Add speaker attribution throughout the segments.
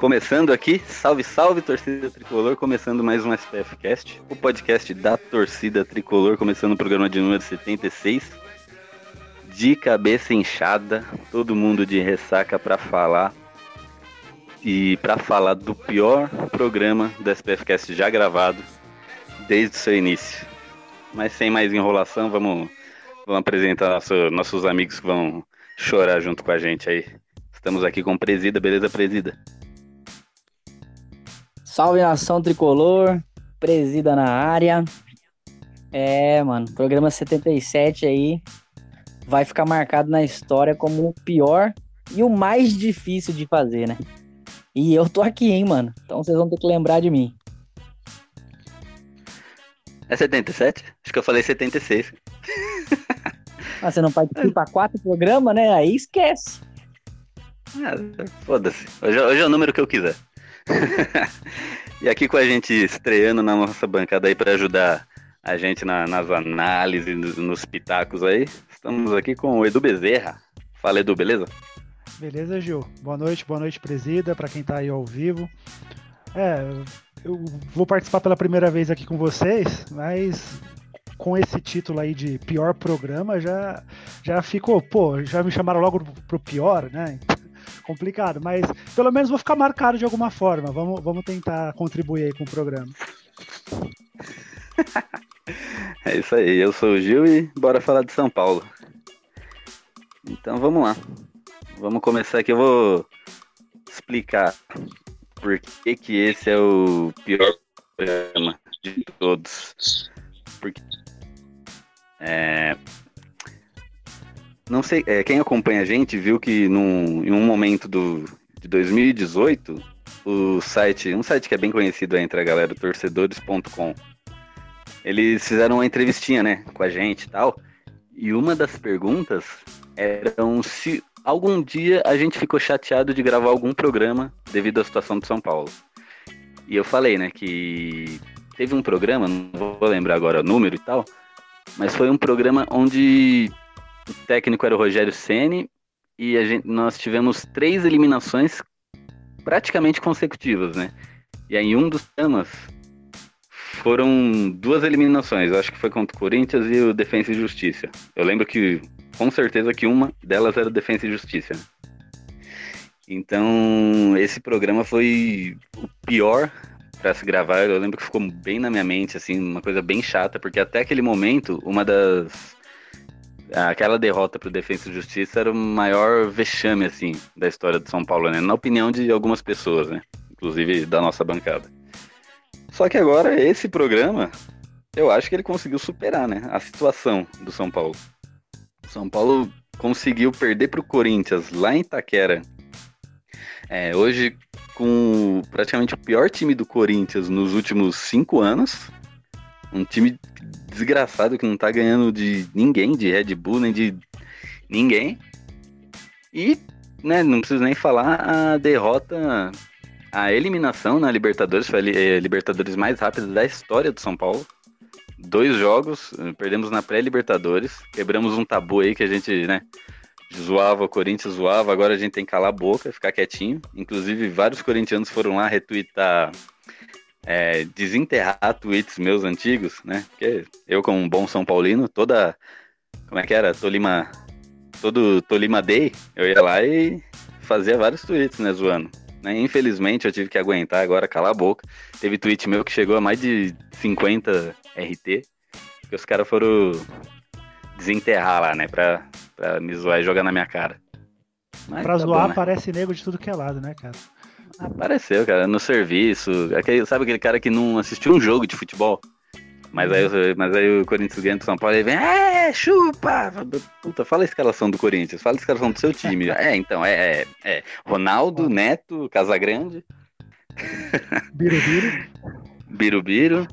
Speaker 1: Começando aqui, salve, salve torcida tricolor, começando mais um SPF Cast, o podcast da torcida tricolor, começando o programa de número 76. De cabeça inchada, todo mundo de ressaca para falar e para falar do pior programa do SPF Cast já gravado desde o seu início. Mas sem mais enrolação, vamos, vamos apresentar nosso, nossos amigos que vão chorar junto com a gente aí. Estamos aqui com Presida, beleza, Presida?
Speaker 2: Salve nação tricolor, Presida na área. É, mano, programa 77 aí vai ficar marcado na história como o pior e o mais difícil de fazer, né? E eu tô aqui, hein, mano. Então vocês vão ter que lembrar de mim.
Speaker 1: É 77? Acho que eu falei 76.
Speaker 2: Ah, você não participa quatro programas, né? Aí esquece.
Speaker 1: Ah, foda-se. Hoje, hoje é o número que eu quiser. e aqui com a gente estreando na nossa bancada aí para ajudar a gente na, nas análises, nos, nos pitacos aí, estamos aqui com o Edu Bezerra. Fala, Edu, beleza?
Speaker 3: Beleza, Gil? Boa noite, boa noite, presida, para quem tá aí ao vivo. É, eu vou participar pela primeira vez aqui com vocês, mas com esse título aí de pior programa já já ficou, pô, já me chamaram logo pro pior, né? Complicado, mas pelo menos vou ficar marcado de alguma forma. Vamos, vamos tentar contribuir aí com o programa.
Speaker 1: é isso aí, eu sou o Gil e bora falar de São Paulo. Então vamos lá. Vamos começar aqui, eu vou explicar por que, que esse é o pior programa de todos. Porque é, não sei, é, quem acompanha a gente viu que num, em um momento do, de 2018, o site, um site que é bem conhecido entre a galera, torcedores.com, eles fizeram uma entrevistinha, né, com a gente e tal. E uma das perguntas eram se algum dia a gente ficou chateado de gravar algum programa devido à situação de São Paulo. E eu falei, né, que teve um programa, não vou lembrar agora o número e tal, mas foi um programa onde o técnico era o Rogério Ceni e gente, nós tivemos três eliminações praticamente consecutivas, né? E aí, em um dos temas foram duas eliminações. Acho que foi contra o Corinthians e o Defensa e Justiça. Eu lembro que com certeza que uma delas era Defesa e Justiça. Então, esse programa foi o pior para se gravar. Eu lembro que ficou bem na minha mente, assim, uma coisa bem chata, porque até aquele momento, uma das. Aquela derrota pro Defesa e Justiça era o maior vexame, assim, da história do São Paulo, né? Na opinião de algumas pessoas, né? Inclusive da nossa bancada. Só que agora, esse programa, eu acho que ele conseguiu superar, né? A situação do São Paulo. São Paulo conseguiu perder para o Corinthians lá em Itaquera. É, hoje, com praticamente o pior time do Corinthians nos últimos cinco anos. Um time desgraçado que não tá ganhando de ninguém, de Red Bull, nem de ninguém. E, né, não preciso nem falar a derrota, a eliminação na Libertadores, foi a eh, Libertadores mais rápida da história do São Paulo dois jogos, perdemos na pré-Libertadores, quebramos um tabu aí que a gente, né, zoava o Corinthians, zoava, agora a gente tem que calar a boca, ficar quietinho. Inclusive, vários corintianos foram lá retweetar, é, desenterrar tweets meus antigos, né, porque eu, como um bom São Paulino, toda, como é que era, Tolima, todo Tolima Day, eu ia lá e fazia vários tweets, né, zoando. Né? Infelizmente eu tive que aguentar agora, calar a boca. Teve tweet meu que chegou a mais de 50 RT, que os caras foram desenterrar lá, né? Pra, pra me zoar e jogar na minha cara.
Speaker 3: Mas pra tá zoar, bom, né? aparece nego de tudo que é lado, né, cara?
Speaker 1: Apareceu, cara, no serviço. Aquele, sabe aquele cara que não assistiu um jogo de futebol? Mas aí, mas aí o Corinthians ganha do São Paulo e vem, é, chupa! Puta, fala a escalação do Corinthians, fala a escalação do seu time. é, então, é, é, é, Ronaldo, Neto, Casagrande.
Speaker 3: Birubiru.
Speaker 1: Birubiru.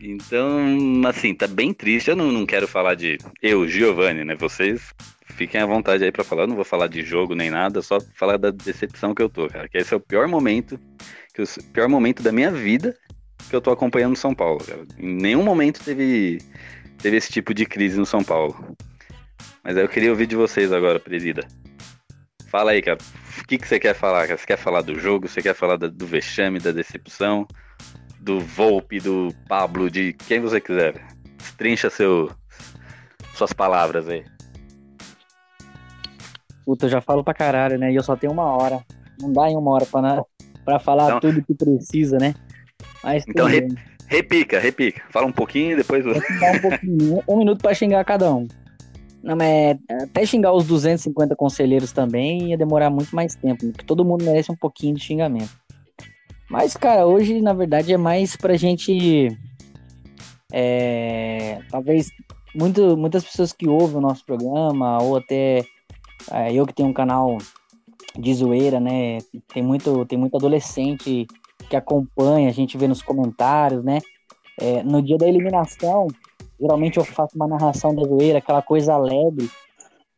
Speaker 1: Então, assim, tá bem triste. Eu não, não quero falar de eu, Giovanni, né? Vocês fiquem à vontade aí pra falar. Eu não vou falar de jogo nem nada, só falar da decepção que eu tô, cara. Que esse é o pior momento, que o pior momento da minha vida que eu tô acompanhando São Paulo, cara. Em nenhum momento teve, teve esse tipo de crise no São Paulo. Mas aí eu queria ouvir de vocês agora, presida. Fala aí, cara. O que, que você quer falar, cara? Você quer falar do jogo? Você quer falar do vexame, da decepção? Do Volpe, do Pablo, de quem você quiser. Trincha seu, suas palavras aí.
Speaker 2: Puta, eu já falo pra caralho, né? E eu só tenho uma hora. Não dá em uma hora pra, na... pra falar então... tudo que precisa, né?
Speaker 1: Mas então re... repica, repica. Fala um pouquinho e depois.
Speaker 2: um pouquinho. Um minuto pra xingar cada um. Não, mas é, até xingar os 250 conselheiros também ia demorar muito mais tempo, porque todo mundo merece um pouquinho de xingamento. Mas, cara, hoje, na verdade, é mais pra gente. É, talvez muito, muitas pessoas que ouvem o nosso programa, ou até é, eu que tenho um canal de zoeira, né? Tem muito, tem muito adolescente que acompanha, a gente vê nos comentários, né? É, no dia da eliminação, geralmente eu faço uma narração da zoeira, aquela coisa alegre.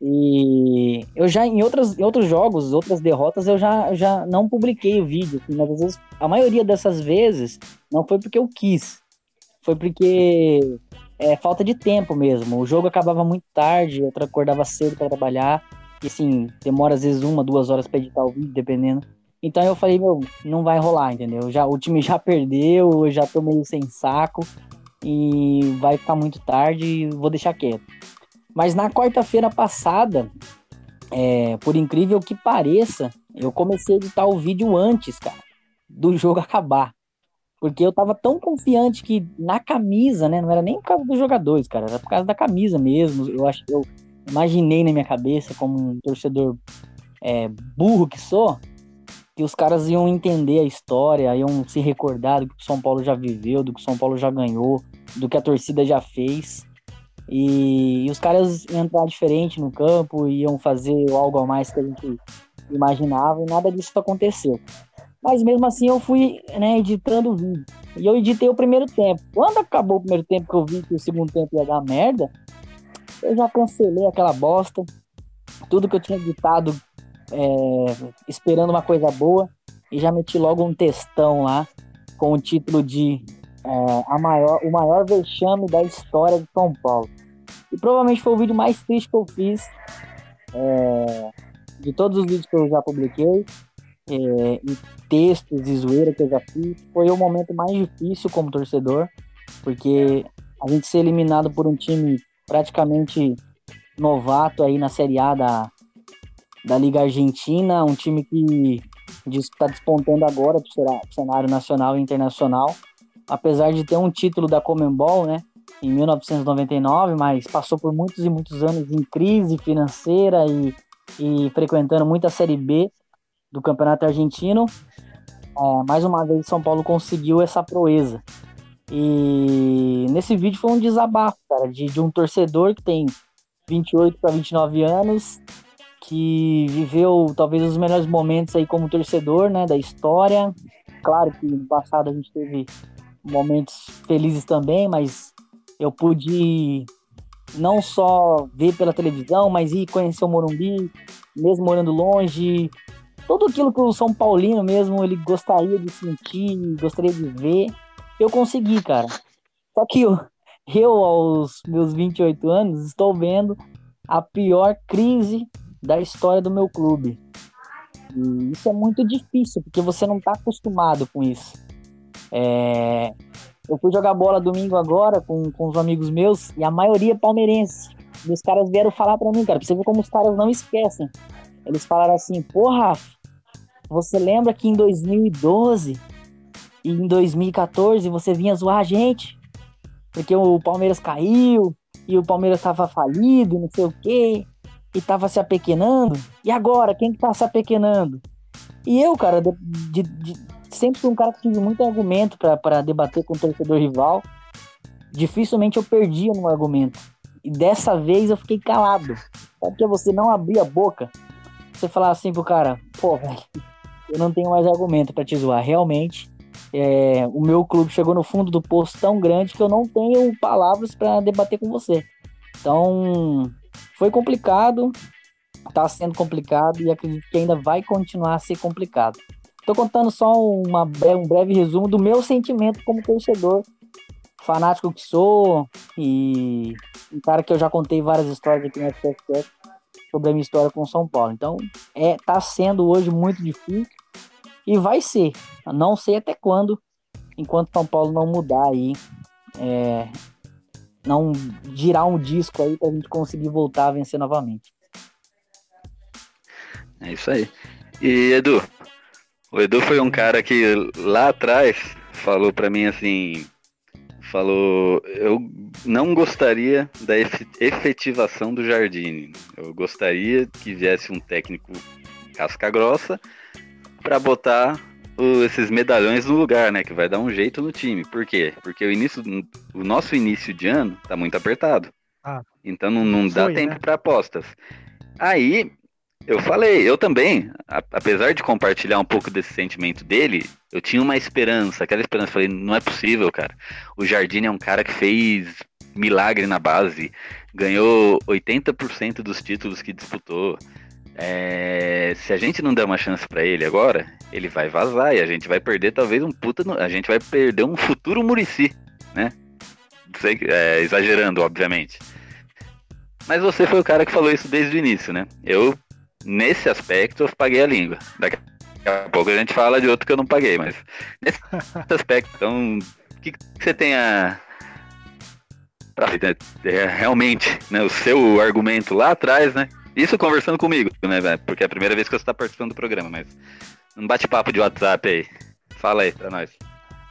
Speaker 2: E eu já, em, outras, outros jogos, outras derrotas, eu já, já não publiquei o vídeo. Assim, mas às vezes, a maioria dessas vezes, não foi porque eu quis. Foi porque é falta de tempo mesmo. O jogo acabava muito tarde, eu acordava cedo para trabalhar. E assim, demora às vezes uma, duas horas para editar o vídeo, dependendo. Então eu falei, meu, não vai rolar, entendeu? Já, o time já perdeu, eu já tô meio sem saco e vai ficar muito tarde vou deixar quieto. Mas na quarta-feira passada, é, por incrível que pareça, eu comecei a editar o vídeo antes, cara, do jogo acabar. Porque eu tava tão confiante que na camisa, né? Não era nem por causa dos jogadores, cara, era por causa da camisa mesmo. Eu acho que eu imaginei na minha cabeça, como um torcedor é, burro que sou, que os caras iam entender a história, iam se recordar do que o São Paulo já viveu, do que o São Paulo já ganhou, do que a torcida já fez. E, e os caras iam entrar diferente no campo, iam fazer algo a mais que a gente imaginava, e nada disso aconteceu. Mas mesmo assim eu fui né, editando o vídeo. E eu editei o primeiro tempo. Quando acabou o primeiro tempo que eu vi que o segundo tempo ia dar merda, eu já cancelei aquela bosta. Tudo que eu tinha editado é, esperando uma coisa boa e já meti logo um textão lá com o título de é, a maior, o maior vexame da história de São Paulo. E provavelmente foi o vídeo mais triste que eu fiz é, de todos os vídeos que eu já publiquei. É, e textos e zoeira que eu já fiz. Foi o momento mais difícil como torcedor, porque a gente ser eliminado por um time praticamente novato aí na Série A da, da Liga Argentina, um time que está despontando agora para o cenário nacional e internacional, apesar de ter um título da Comembol, né, em 1999, mas passou por muitos e muitos anos em crise financeira e, e frequentando muita Série B do Campeonato Argentino. É, mais uma vez, São Paulo conseguiu essa proeza. E nesse vídeo foi um desabafo, cara, de, de um torcedor que tem 28 para 29 anos que viveu talvez os melhores momentos aí como torcedor, né, da história. Claro que no passado a gente teve momentos felizes também, mas eu pude não só ver pela televisão, mas ir conhecer o Morumbi, mesmo morando longe, tudo aquilo que o São Paulino mesmo ele gostaria de sentir, gostaria de ver, eu consegui, cara. Só que eu, eu aos meus 28 anos estou vendo a pior crise da história do meu clube. E isso é muito difícil, porque você não está acostumado com isso. É... Eu fui jogar bola domingo agora com, com os amigos meus e a maioria é palmeirense. E os caras vieram falar para mim, cara, pra você ver como os caras não esquecem. Eles falaram assim, porra, você lembra que em 2012 e em 2014 você vinha zoar a gente? Porque o Palmeiras caiu e o Palmeiras estava falido, não sei o quê e tava se apequenando. E agora, quem que tá se apequenando? E eu, cara, de, de, de, sempre fui um cara que tive muito argumento para debater com o torcedor rival. Dificilmente eu perdia no argumento. E dessa vez eu fiquei calado. Sabe que você não abrir a boca? Você falar assim pro cara, pô, velho, eu não tenho mais argumento para te zoar. Realmente, é, o meu clube chegou no fundo do poço tão grande que eu não tenho palavras para debater com você. Então, foi complicado, está sendo complicado e acredito que ainda vai continuar a ser complicado. Estou contando só uma, um breve resumo do meu sentimento como torcedor, fanático que sou e um cara que eu já contei várias histórias aqui no FFF sobre a minha história com São Paulo. Então, é tá sendo hoje muito difícil e vai ser. Não sei até quando, enquanto São Paulo não mudar aí, é, não girar um disco aí para a gente conseguir voltar a vencer novamente.
Speaker 1: É isso aí. E Edu, o Edu foi um cara que lá atrás falou para mim assim, falou, eu não gostaria da efetivação do Jardine. Eu gostaria que viesse um técnico casca grossa para botar o, esses medalhões no lugar, né? Que vai dar um jeito no time. Por quê? Porque o início, o nosso início de ano tá muito apertado. Ah, então não, não dá foi, tempo né? para apostas. Aí eu falei, eu também, a, apesar de compartilhar um pouco desse sentimento dele, eu tinha uma esperança, aquela esperança. Falei, não é possível, cara. O Jardim é um cara que fez milagre na base, ganhou 80% dos títulos que disputou. É, se a gente não der uma chance para ele agora, ele vai vazar e a gente vai perder talvez um puta. A gente vai perder um futuro Murici, né? Sei, é, exagerando, obviamente. Mas você foi o cara que falou isso desde o início, né? Eu, nesse aspecto, eu paguei a língua. Daqui a pouco a gente fala de outro que eu não paguei, mas nesse aspecto, então, o que, que você tem a. Pra, é, realmente, né, o seu argumento lá atrás, né? Isso conversando comigo, né, Porque é a primeira vez que você está participando do programa, mas um bate-papo de WhatsApp aí. Fala aí pra nós.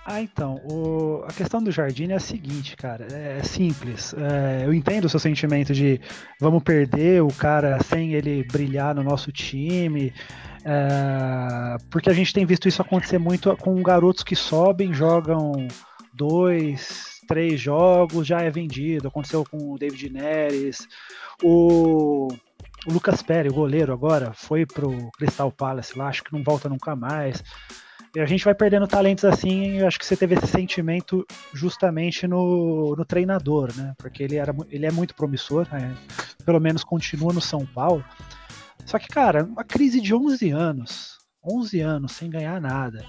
Speaker 3: Ah, então, o... a questão do Jardim é a seguinte, cara, é simples. É, eu entendo o seu sentimento de vamos perder o cara sem ele brilhar no nosso time, é, porque a gente tem visto isso acontecer muito com garotos que sobem, jogam dois, três jogos, já é vendido. Aconteceu com o David Neres, o o Lucas Pérez, o goleiro agora, foi pro Crystal Palace lá, acho que não volta nunca mais. E a gente vai perdendo talentos assim, eu acho que você teve esse sentimento justamente no, no treinador, né? Porque ele, era, ele é muito promissor, né? pelo menos continua no São Paulo. Só que, cara, uma crise de 11 anos, 11 anos sem ganhar nada,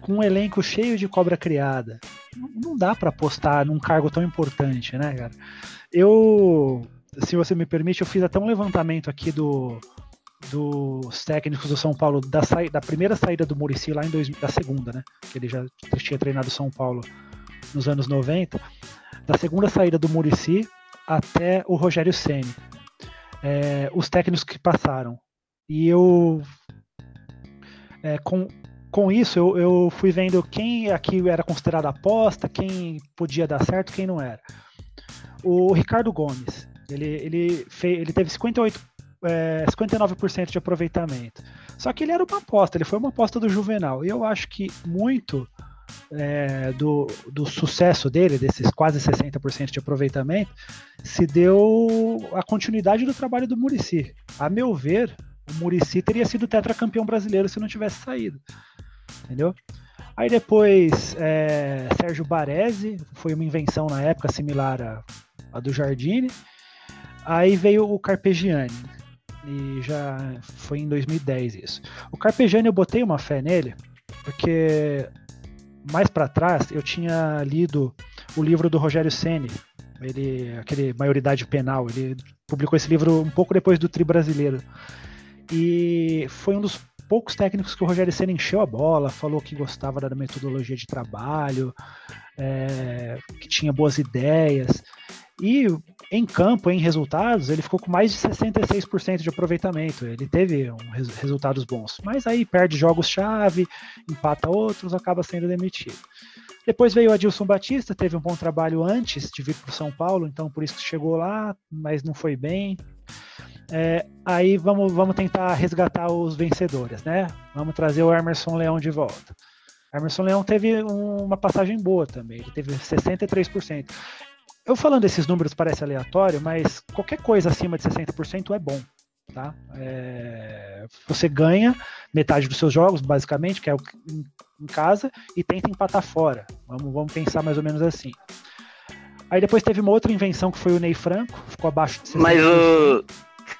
Speaker 3: com um elenco cheio de cobra criada, não dá para apostar num cargo tão importante, né, cara? Eu se você me permite, eu fiz até um levantamento aqui do, dos técnicos do São Paulo da, sa... da primeira saída do Murici lá em dois... da segunda, né? Que ele já tinha treinado São Paulo nos anos 90. Da segunda saída do Murici até o Rogério Ceni. É, os técnicos que passaram. E eu é, com, com isso eu, eu fui vendo quem aqui era considerado aposta, quem podia dar certo, quem não era. O Ricardo Gomes, ele, ele, fez, ele teve 58, é, 59% de aproveitamento. Só que ele era uma aposta, ele foi uma aposta do Juvenal. E eu acho que muito é, do, do sucesso dele, desses quase 60% de aproveitamento, se deu a continuidade do trabalho do Murici. A meu ver, o Murici teria sido tetracampeão brasileiro se não tivesse saído. Entendeu? Aí depois, é, Sérgio Baresi, foi uma invenção na época similar à, à do Jardine. Aí veio o Carpegiani. E já foi em 2010 isso. O Carpegiani eu botei uma fé nele, porque mais para trás eu tinha lido o livro do Rogério Ceni, ele aquele maioridade penal, ele publicou esse livro um pouco depois do Tri brasileiro. E foi um dos poucos técnicos que o Rogério Senna encheu a bola, falou que gostava da metodologia de trabalho, é, que tinha boas ideias. E em campo, em resultados, ele ficou com mais de 66% de aproveitamento. Ele teve um, resultados bons. Mas aí perde jogos-chave, empata outros, acaba sendo demitido. Depois veio o Adilson Batista, teve um bom trabalho antes de vir para o São Paulo, então por isso que chegou lá, mas não foi bem. É, aí vamos, vamos tentar resgatar os vencedores, né? Vamos trazer o Emerson Leão de volta. Emerson Leão teve uma passagem boa também, ele teve 63%. Eu falando esses números parece aleatório, mas qualquer coisa acima de 60% é bom. Tá? É, você ganha metade dos seus jogos, basicamente, que é o em, em casa, e tenta empatar fora. Vamos, vamos pensar mais ou menos assim. Aí depois teve uma outra invenção que foi o Ney Franco, ficou abaixo de 60%.
Speaker 1: Mas o.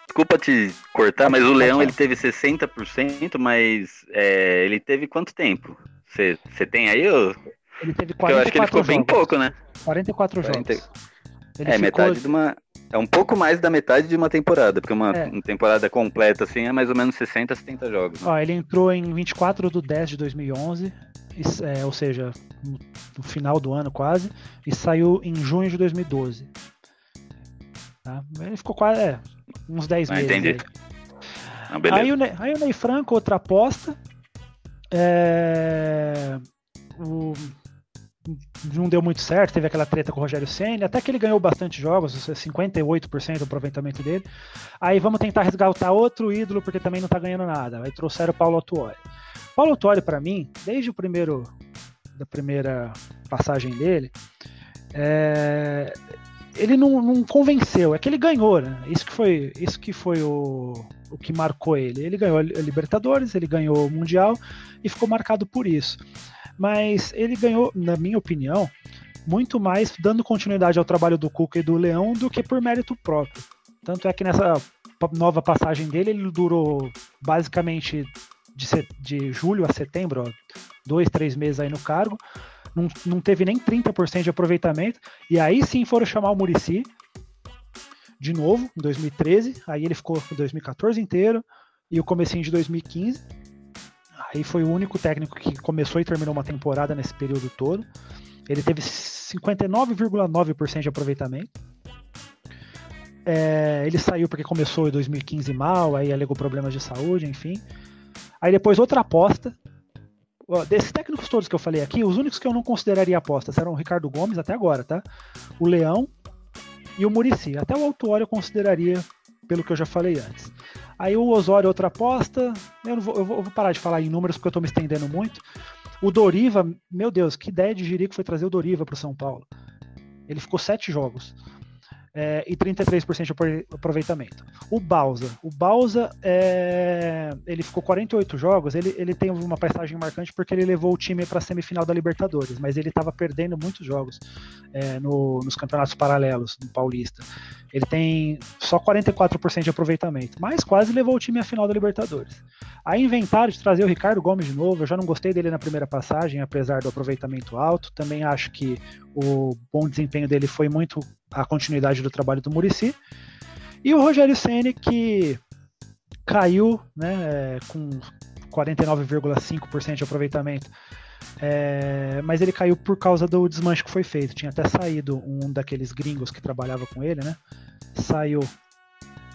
Speaker 1: Desculpa te cortar, mas o Leão ele teve 60%, mas é, ele teve quanto tempo? Você tem aí? Ou...
Speaker 3: Ele teve 44
Speaker 1: Porque eu acho que ele ficou
Speaker 3: jogos.
Speaker 1: bem pouco, né?
Speaker 3: 44
Speaker 1: 40.
Speaker 3: jogos. Ele
Speaker 1: é,
Speaker 3: ficou-
Speaker 1: metade de uma. É um pouco mais da metade de uma temporada, porque uma,
Speaker 3: É.
Speaker 1: temporada completa, assim, é mais ou menos 60, 70 jogos. né?
Speaker 3: Ó, ele entrou em 24 de 10 de 2011, isso, é, ou seja, no, final do ano quase, e saiu em junho de 2012. Tá? Ele ficou quase é, uns 10
Speaker 1: Ah,
Speaker 3: meses.
Speaker 1: entendi.
Speaker 3: aí.
Speaker 1: Não, beleza.
Speaker 3: Aí o, Ney, aí o Ney Franco, outra aposta. É, o- não deu muito certo, teve aquela treta com o Rogério Senna, até que ele ganhou bastante jogos, 58% do aproveitamento dele. Aí vamos tentar resgatar outro ídolo, porque também não tá ganhando nada. Aí trouxeram o Paulo Autuori. Paulo Autuori, para mim, desde o primeiro da primeira passagem dele, é, ele não, não convenceu, é que ele ganhou, né? Isso que foi, isso que foi o, o que marcou ele. Ele ganhou a Libertadores, ele ganhou o Mundial e ficou marcado por isso. Mas ele ganhou, na minha opinião, muito mais dando continuidade ao trabalho do Cuca e do Leão do que por mérito próprio. Tanto é que nessa nova passagem dele, ele durou basicamente de, de julho a setembro, ó, dois, três meses aí no cargo. Não, não teve nem 30% de aproveitamento. E aí sim foram chamar o Murici de novo, em 2013. Aí ele ficou em 2014 inteiro e o comecinho de 2015. Aí foi o único técnico que começou e terminou uma temporada nesse período todo. Ele teve 59,9% de aproveitamento. É, ele saiu porque começou em 2015 mal, aí alegou problemas de saúde, enfim. Aí depois outra aposta. Desses técnicos todos que eu falei aqui, os únicos que eu não consideraria apostas eram o Ricardo Gomes até agora, tá? O Leão e o Murici. Até o Autuório eu consideraria, pelo que eu já falei antes. Aí o Osório, outra aposta. Eu, vou, vou- eu vou parar de falar em números porque eu tô me estendendo muito. O Doriva, meu Deus, que ideia de Jirico foi trazer o Doriva pro São Paulo. Ele ficou sete jogos. É, e 33% de apro- aproveitamento. O Bausa. O Bausa, é, ele ficou 48 jogos. Ele, ele tem uma passagem marcante porque ele levou o time para a semifinal da Libertadores, mas ele estava perdendo muitos jogos é, no- nos campeonatos paralelos no Paulista. Ele tem só 44% de aproveitamento, mas quase levou o time à final da Libertadores. Aí inventaram de trazer o Ricardo Gomes de novo. Eu já não gostei dele na primeira passagem, apesar do aproveitamento alto. Também acho que o bom desempenho dele foi muito a continuidade do trabalho do Murici. E o Rogério Ceni que caiu né, é, com 49,5% de aproveitamento. É, mas ele caiu por causa do desmanche que foi feito. Tinha até saído um daqueles gringos que trabalhava com ele, né? Saiu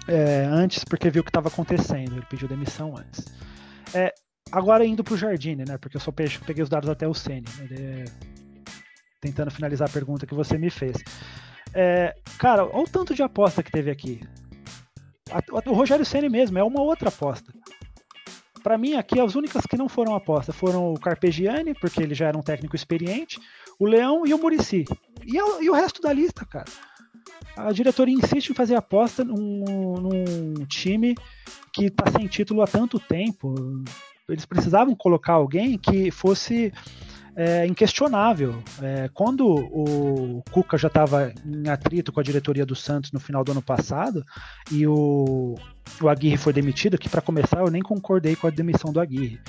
Speaker 3: é, antes porque viu o que estava acontecendo. Ele pediu demissão antes. É, agora indo para o Jardine, né? Porque eu só pe- peguei os dados até o Ceni. Ele- Tentando finalizar a pergunta que você me fez. É, cara, olha o tanto de aposta que teve aqui. O Rogério Ceni mesmo é uma outra aposta. Para mim, aqui, as únicas que não foram aposta foram o Carpegiani, porque ele já era um técnico experiente, o Leão e o Murici. E, a- e o resto da lista, cara. A diretoria insiste em fazer aposta num, num time que está sem título há tanto tempo. Eles precisavam colocar alguém que fosse é, inquestionável. É, quando o Cuca já estava em atrito com a diretoria do Santos no final do ano passado e o, o Aguirre foi demitido, que para começar eu nem concordei com a demissão do Aguirre.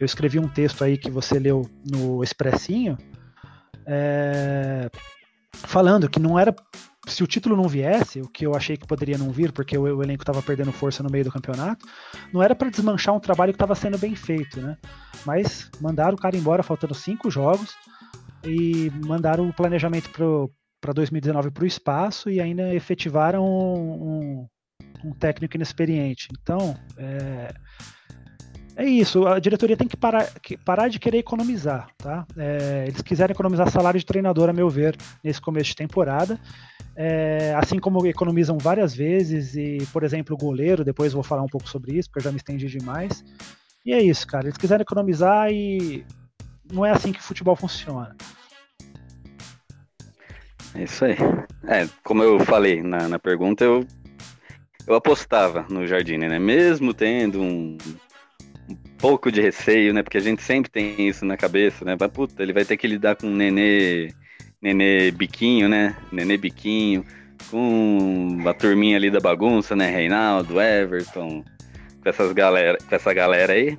Speaker 3: Eu escrevi um texto aí que você leu no Expressinho, é, falando que não era se o título não viesse, o que eu achei que poderia não vir, porque o, o elenco estava perdendo força no meio do campeonato, não era para desmanchar um trabalho que estava sendo bem feito, né? Mas mandaram o cara embora faltando cinco jogos e mandaram o planejamento para 2019 para o espaço e ainda efetivaram um, um, um técnico inexperiente. Então, é, é isso. A diretoria tem que parar, que parar de querer economizar, tá? É, eles quiserem economizar salário de treinador, a meu ver, nesse começo de temporada. É, assim como economizam várias vezes, e, por exemplo, o goleiro, depois vou falar um pouco sobre isso, porque eu já me estendi demais. E é isso, cara. Eles quiserem economizar e não é assim que o futebol funciona.
Speaker 1: É isso aí. É, como eu falei na, na pergunta, eu eu apostava no Jardine, né? Mesmo tendo um pouco de receio, né? Porque a gente sempre tem isso na cabeça, né? Mas, puta, ele vai ter que lidar com nenê, nenê biquinho, né? Nenê biquinho, com a turminha ali da bagunça, né? Reinaldo, Everton, com, essas galera, com essa galera aí.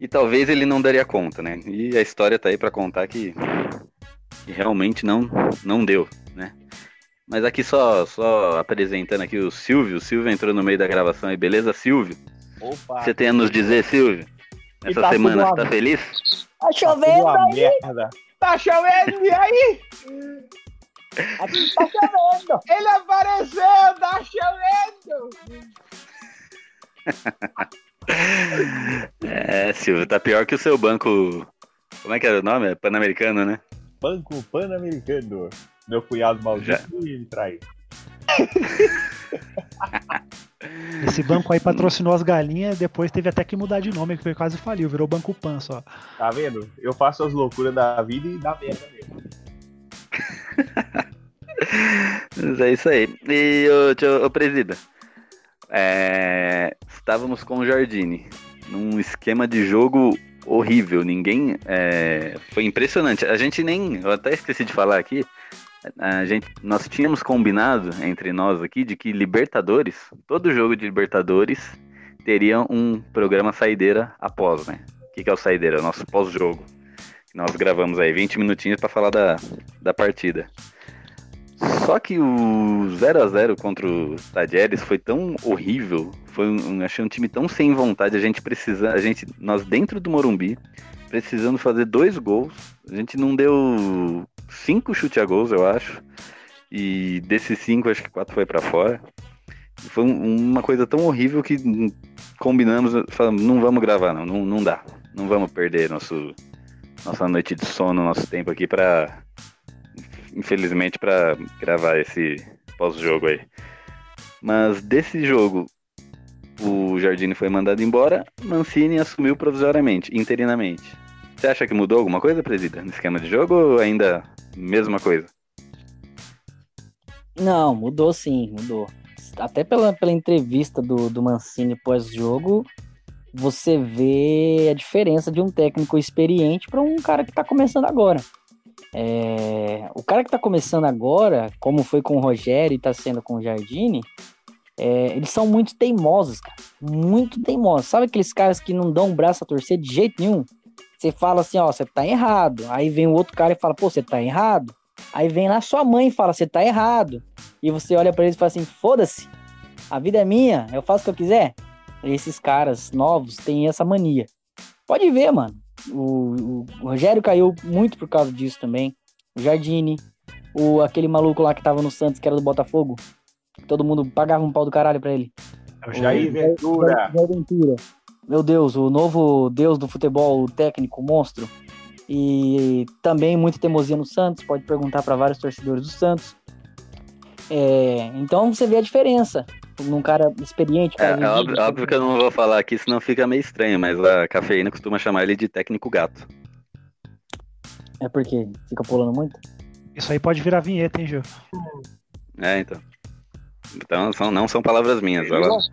Speaker 1: E talvez ele não daria conta, né? E a história tá aí para contar que, que realmente não, não deu, né? Mas aqui só, só apresentando aqui o Silvio. O Silvio entrou no meio da gravação aí, beleza, Silvio?
Speaker 4: Opa!
Speaker 1: Você tem a nos dizer, Silvio? Essa
Speaker 4: tá
Speaker 1: semana você tá feliz?
Speaker 2: Tá
Speaker 4: Tudo
Speaker 2: chovendo
Speaker 4: uma
Speaker 2: aí,
Speaker 4: merda. Tá chovendo, e aí?
Speaker 2: aqui tá chovendo.
Speaker 4: Ele apareceu, tá chovendo!
Speaker 1: É, Silvio, tá pior que o seu banco. Como é que era o nome? É Pan-Americano, né?
Speaker 4: Banco Pan-Americano. Meu cunhado maldito
Speaker 1: Já.
Speaker 4: me traiu.
Speaker 3: Esse banco aí patrocinou as galinhas, depois teve até que mudar de nome, porque quase faliu, virou Banco Pan só.
Speaker 4: Tá vendo? Eu faço as loucuras da vida e dá merda mesmo.
Speaker 1: Mas é isso aí. E, ô, tio- ô presida, é, estávamos com o Jardine num esquema de jogo horrível. Ninguém. é, foi impressionante. A gente nem. Eu até esqueci de falar aqui. A gente, nós tínhamos combinado entre nós aqui de que Libertadores, todo jogo de Libertadores, teria um programa saideira após, né? O que, que é o saideira? O nosso pós-jogo. Nós gravamos aí 20 minutinhos para falar da, da partida. Só que o 0 a 0 contra o Tajeres foi tão horrível, foi um, achei um time tão sem vontade, a gente precisa, a gente, nós dentro do Morumbi, precisando fazer dois gols, a gente não deu cinco chute a gols, eu acho, e desses cinco, acho que quatro foi para fora. Foi um- uma coisa tão horrível que combinamos, falamos, não vamos gravar não, não, não dá, não vamos perder nosso, nossa noite de sono, nosso tempo aqui para infelizmente, para gravar esse pós-jogo aí. Mas desse jogo, o Jardine foi mandado embora, Mancini assumiu provisoriamente, interinamente. Você acha que mudou alguma coisa, presida, no esquema de jogo ou ainda mesma coisa?
Speaker 2: Não, mudou sim, mudou. Até pela, pela entrevista do, do Mancini pós-jogo, você vê a diferença de um técnico experiente para um cara que tá começando agora. É, o cara que tá começando agora, como foi com o Rogério e tá sendo com o Jardine, é, eles são muito teimosos, cara. Muito teimosos. Sabe aqueles caras que não dão um braço a torcer de jeito nenhum? Você fala assim, ó, você tá errado. Aí vem o outro cara e fala, pô, você tá errado. Aí vem lá sua mãe e fala, você tá errado. E você olha pra eles e fala assim, foda-se. A vida é minha, eu faço o que eu quiser. Esses caras novos têm essa mania. Pode ver, mano. O, o- o Rogério caiu muito por causa disso também. O Jardine, o, aquele maluco lá que tava no Santos, que era do Botafogo. Todo mundo pagava um pau do caralho pra ele.
Speaker 3: É o
Speaker 4: Jair
Speaker 3: Jair.
Speaker 4: Ventura.
Speaker 2: Jair Ventura. Meu Deus, o novo deus do futebol, o técnico, o monstro. E também muita teimosia no Santos, pode perguntar para vários torcedores do Santos. É, então você vê a diferença num cara experiente.
Speaker 1: É,
Speaker 2: cara
Speaker 1: é
Speaker 2: vivido,
Speaker 1: óbvio, óbvio que eu não vou falar aqui, senão fica meio estranho, mas a cafeína costuma chamar ele de técnico gato.
Speaker 2: É porque fica pulando muito.
Speaker 3: Isso aí pode virar vinheta, hein, Gil?
Speaker 1: É, então. Então são, não são palavras minhas. Ela,
Speaker 4: Nossa.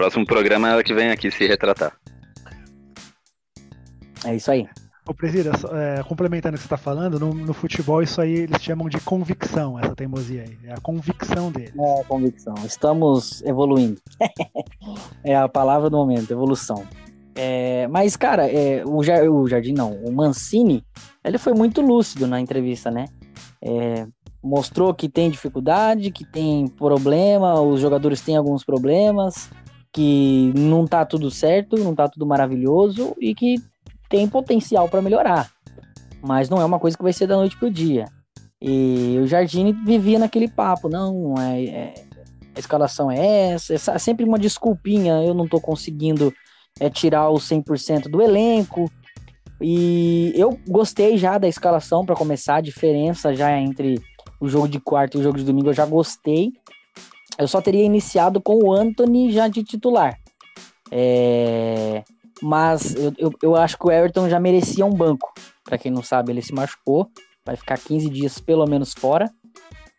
Speaker 1: Próximo programa é ela que vem aqui se retratar.
Speaker 2: É isso aí.
Speaker 3: Ô, Presida, é, complementando o que você tá falando, no, no futebol isso aí eles chamam de convicção, essa teimosia aí. É a convicção dele.
Speaker 2: É a convicção. Estamos evoluindo. é a palavra do momento, evolução. É, mas, cara, é, o, o Jardim não, o Mancini, ele foi muito lúcido na entrevista, né? É, mostrou que tem dificuldade, que tem problema, os jogadores têm alguns problemas, que não tá tudo certo, não tá tudo maravilhoso e que tem potencial para melhorar. Mas não é uma coisa que vai ser da noite pro dia. E o Jardine vivia naquele papo, não, é, é- a escalação é essa, essa, sempre uma desculpinha, eu não tô conseguindo é, tirar o 100% do elenco. E eu gostei já da escalação para começar, a diferença já entre o jogo de quarta e o jogo de domingo, eu já gostei. Eu só teria iniciado com o Anthony já de titular. É, mas eu, eu, eu acho que o Everton já merecia um banco. Para quem não sabe, ele se machucou, vai ficar 15 dias pelo menos fora.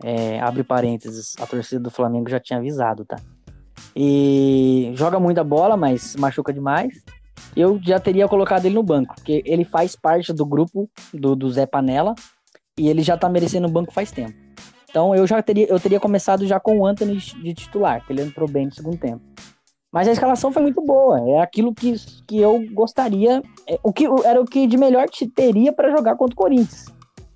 Speaker 2: É, abre parênteses, a torcida do Flamengo já tinha avisado, tá? E joga muita bola, mas machuca demais. Eu já teria colocado ele no banco, porque ele faz parte do grupo do, do Zé Panela e ele já tá merecendo o banco faz tempo. Então eu já teria, eu teria começado já com o Anthony de titular, que ele entrou bem no segundo tempo. Mas a escalação foi muito boa. É aquilo que, que eu gostaria. É, o que era o que de melhor te teria para jogar contra o Corinthians.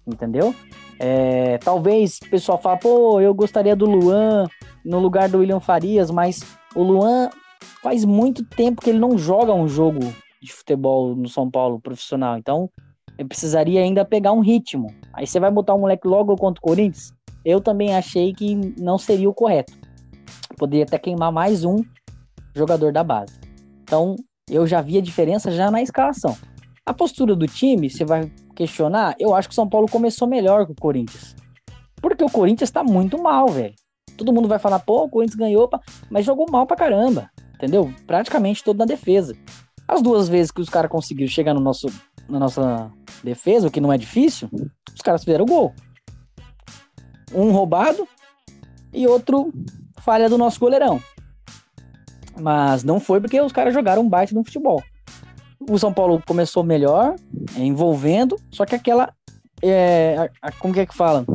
Speaker 2: Entendeu? É, talvez o pessoal fale, pô, eu gostaria do Luan no lugar do William Farias, mas o Luan faz muito tempo que ele não joga um jogo de futebol no São Paulo profissional. Então, eu precisaria ainda pegar um ritmo. Aí você vai botar o moleque logo contra o Corinthians? Eu também achei que não seria o correto. Poderia até queimar mais um jogador da base. Então, eu já vi a diferença já na escalação. A postura do time, você vai questionar, eu acho que o São Paulo começou melhor que o Corinthians. Porque o Corinthians tá muito mal, velho. Todo mundo vai falar, pô, o Corinthians ganhou, mas jogou mal pra caramba. Entendeu? Praticamente todo na defesa. As duas vezes que os caras conseguiram chegar no nosso, na nossa defesa, o que não é difícil, os caras fizeram gol. Um roubado e outro falha do nosso goleirão. Mas não foi porque os caras jogaram um baita no futebol. O São Paulo começou melhor, envolvendo, só que aquela. É, a, a, como que é que fala?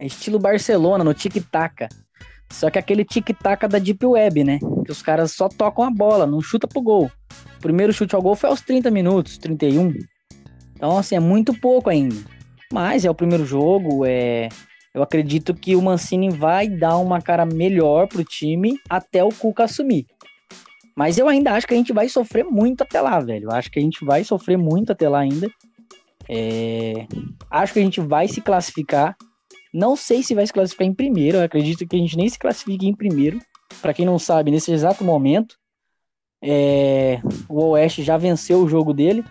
Speaker 2: Estilo Barcelona, no tic-tac. Só que aquele tic-tac da Deep Web, né? Que os caras só tocam a bola, não chuta pro gol. O primeiro chute ao gol foi aos 30 minutos, 31. Então, assim, é muito pouco ainda. Mas é o primeiro jogo, é. Eu acredito que o Mancini vai dar uma cara melhor pro time até o Cuca assumir. Mas eu ainda acho que a gente vai sofrer muito até lá, velho. Eu acho que a gente vai sofrer muito até lá ainda. É... Acho que a gente vai se classificar. Não sei se vai se classificar em primeiro. Eu acredito que a gente nem se classifique em primeiro. Para quem não sabe, nesse exato momento, é... o Oeste já venceu o jogo dele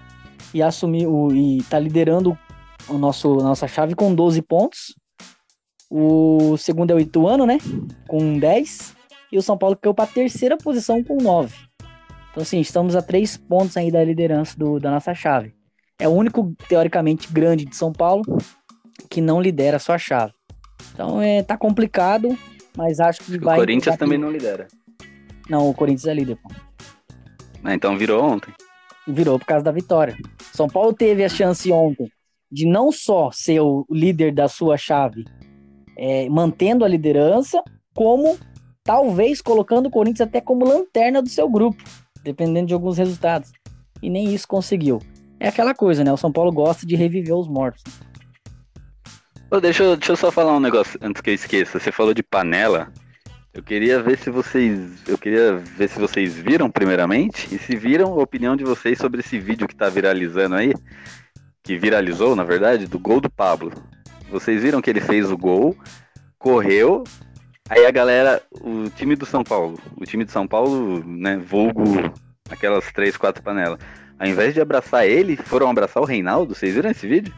Speaker 2: e assumiu e tá liderando o nosso nossa chave com 12 pontos. O segundo é o Ituano, né? Com 10. E o São Paulo caiu para a terceira posição com 9. Então, assim, estamos a três pontos aí da liderança do, da nossa chave. É o único, teoricamente, grande de São Paulo que não lidera a sua chave. Então, é, tá complicado, mas acho que
Speaker 1: o
Speaker 2: vai...
Speaker 1: O Corinthians também não lidera.
Speaker 2: Não, o Corinthians é líder, pô.
Speaker 1: Ah, então virou ontem.
Speaker 2: Virou por causa da vitória. São Paulo teve a chance ontem de não só ser o líder da sua chave, é, mantendo a liderança, como talvez colocando o Corinthians até como lanterna do seu grupo, dependendo de alguns resultados. E nem isso conseguiu. É aquela coisa, né? O São Paulo gosta de reviver os mortos.
Speaker 1: Oh, deixa, eu, deixa eu só falar um negócio antes que eu esqueça. Você falou de panela. Eu queria ver se vocês. Eu queria ver se vocês viram primeiramente. E se viram a opinião de vocês sobre esse vídeo que tá viralizando aí. Que viralizou, na verdade, do gol do Pablo. Vocês viram que ele fez o gol, correu, aí a galera, o time do São Paulo, o time de São Paulo, né, vulgo aquelas três, quatro panelas, ao invés de abraçar ele, foram abraçar o Reinaldo. Vocês viram esse vídeo?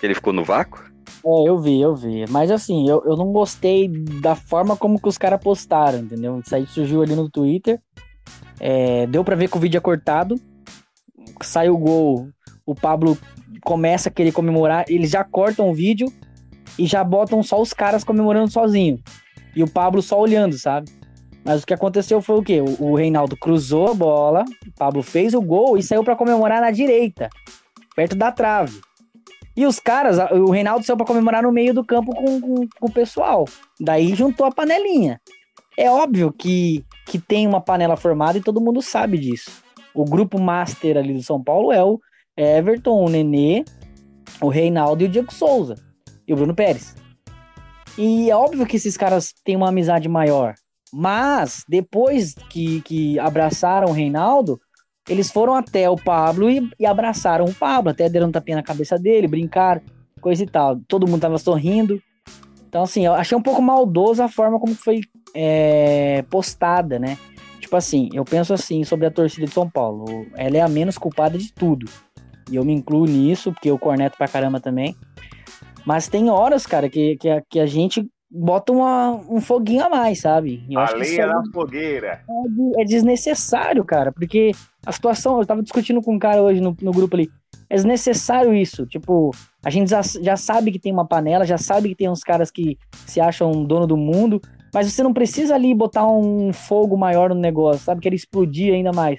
Speaker 1: Que ele ficou no vácuo?
Speaker 2: É, eu vi, eu vi. Mas assim, eu, eu não gostei da forma como que os caras postaram, entendeu? Isso aí surgiu ali no Twitter. É, deu pra ver que o vídeo é cortado. Sai o gol, o Pablo começa a querer comemorar, eles já cortam o vídeo e já botam só os caras comemorando sozinho. E o Pablo só olhando, sabe? Mas o que aconteceu foi o quê? O, Reinaldo cruzou a bola, o Pablo fez o gol e saiu para comemorar na direita, perto da trave. E os caras, o Reinaldo saiu para comemorar no meio do campo com, com, com, o pessoal. Daí juntou a panelinha. É óbvio que, que tem uma panela formada e todo mundo sabe disso. O grupo master ali do São Paulo é o Everton, o Nenê, o Reinaldo e o Diego Souza. E o Bruno Pérez. E é óbvio que esses caras têm uma amizade maior. Mas, depois que, que abraçaram o Reinaldo, eles foram até o Pablo e, e abraçaram o Pablo. Até deram um tapinha na cabeça dele, brincaram, coisa e tal. Todo mundo tava sorrindo. Então, assim, eu achei um pouco maldoso a forma como foi é, postada, né? Tipo assim, eu penso assim sobre a torcida de São Paulo. Ela é a menos culpada de tudo. E eu me incluo nisso, porque eu corneto pra caramba também. Mas tem horas, cara, que, que, a, que a gente bota uma, um foguinho a mais, sabe?
Speaker 4: Eu a lenha na fogueira.
Speaker 2: É, é, desnecessário, cara, porque a situação, eu tava discutindo com um cara hoje no, no grupo ali. é desnecessário isso. Tipo, a gente já, já sabe que tem uma panela, já sabe que tem uns caras que se acham dono do mundo, mas você não precisa ali botar um fogo maior no negócio, sabe? Querer explodir ainda mais.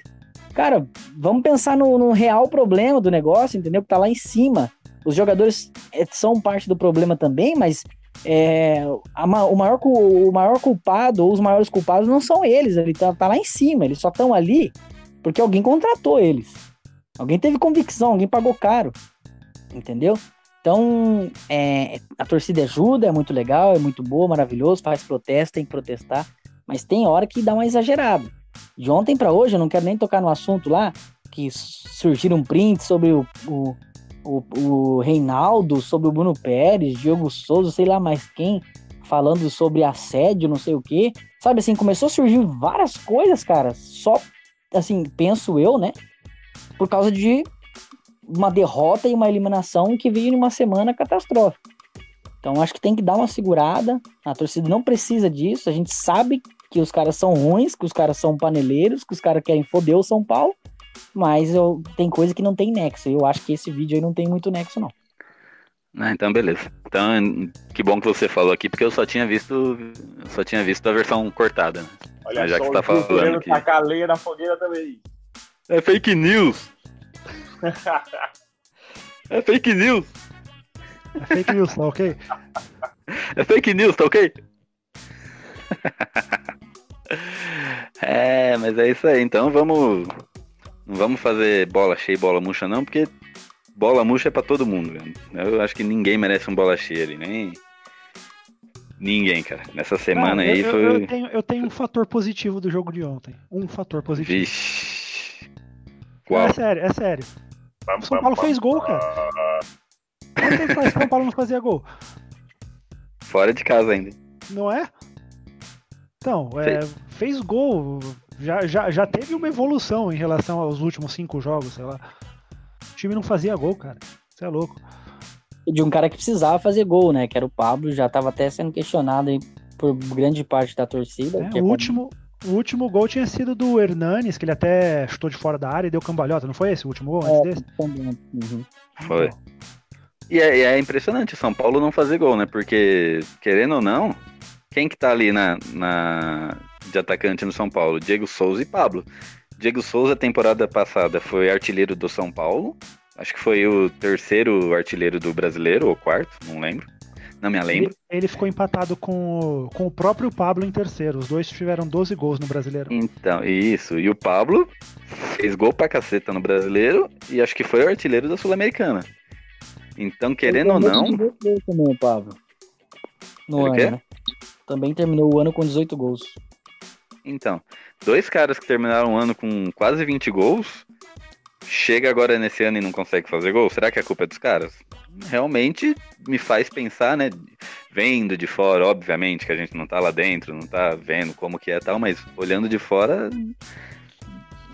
Speaker 2: Cara, vamos pensar no, no real problema do negócio, entendeu? Que tá lá em cima. Os jogadores é, são parte do problema também, mas é, a, o, maior, o maior culpado ou os maiores culpados não são eles, ele tá, tá lá em cima, eles só estão ali porque alguém contratou eles. Alguém teve convicção, alguém pagou caro. Entendeu? Então, é, a torcida ajuda, é muito legal, é muito boa, maravilhoso, faz protesto, tem que protestar, mas tem hora que dá uma exagerada. De ontem para hoje, eu não quero nem tocar no assunto lá, que surgiram prints sobre o, o, o, o Reinaldo, sobre o Bruno Pérez, Diogo Souza, sei lá mais quem, falando sobre assédio, não sei o quê. Sabe assim, começou a surgir várias coisas, cara, só, assim, penso eu, né? Por causa de uma derrota e uma eliminação que veio em uma semana catastrófica. Então acho que tem que dar uma segurada. A torcida não precisa disso. A gente sabe que os caras são ruins, que os caras são paneleiros, que os caras querem foder o São Paulo. Mas eu, tem coisa que não tem nexo. Eu acho que esse vídeo aí não tem muito nexo, não.
Speaker 1: Ah, então beleza. Então, que bom que você falou aqui, porque eu só tinha visto. Só tinha visto a versão cortada, né?
Speaker 4: Olha
Speaker 1: já
Speaker 4: só,
Speaker 1: que você tá falando
Speaker 4: tacar lenha na fogueira também.
Speaker 1: É fake news! É fake news!
Speaker 3: É fake news, tá ok?
Speaker 1: É fake news, tá ok? é, mas é isso aí. Então vamos. Não vamos fazer bola cheia e bola murcha, não, porque bola murcha é pra todo mundo, velho. Eu acho que ninguém merece um bola cheia ali, nem. Ninguém, cara. Nessa semana
Speaker 3: Não,
Speaker 1: aí
Speaker 3: eu,
Speaker 1: foi.
Speaker 3: eu, eu tenho, eu tenho um fator positivo do jogo de ontem. Um fator positivo.
Speaker 1: Vixe. Qual?
Speaker 3: é sério, é sério. O São Paulo fez gol, cara. Quanto tempo faz que São Paulo não fazia gol?
Speaker 1: Fora de casa ainda.
Speaker 3: Não é? Então, é, fez gol. Já, já, já teve uma evolução em relação aos últimos cinco jogos, sei lá. O time não fazia gol, cara. Você é louco.
Speaker 2: De um cara que precisava fazer gol, né? Que era o Pablo, já tava até sendo questionado por grande parte da torcida.
Speaker 3: É,
Speaker 2: que
Speaker 3: o,
Speaker 2: é
Speaker 3: último, o último gol tinha sido do Hernanes, que ele até chutou de fora da área e deu cambalhota. Não foi esse o último gol antes desse?
Speaker 2: Uhum.
Speaker 1: Foi. E é, e é impressionante o São Paulo não fazer gol, né? Porque, querendo ou não, quem que tá ali na, na de atacante no São Paulo? Diego Souza e Pablo. Diego Souza, temporada passada, foi artilheiro do São Paulo. Acho que foi o terceiro artilheiro do brasileiro, ou quarto, não lembro. Não me lembro.
Speaker 3: Ele, ele ficou empatado com, o- com o próprio Pablo em terceiro. Os dois tiveram 12 gols no brasileiro.
Speaker 1: Então, isso. E o Pablo fez gol pra caceta no brasileiro e acho que foi o artilheiro da Sul-Americana. Então, querendo ou não,
Speaker 2: terminou com 18 também, o Pablo. No
Speaker 1: Ele
Speaker 2: ano,
Speaker 1: quê?
Speaker 2: né? Também terminou o ano com 18 gols.
Speaker 1: Então, dois caras que terminaram o ano com quase 20 gols, chega agora nesse ano e não consegue fazer gol. Será que a culpa é dos caras? Realmente me faz pensar, né? Vendo de fora, obviamente, que a gente não tá lá dentro, não tá vendo como que é tal, mas olhando de fora,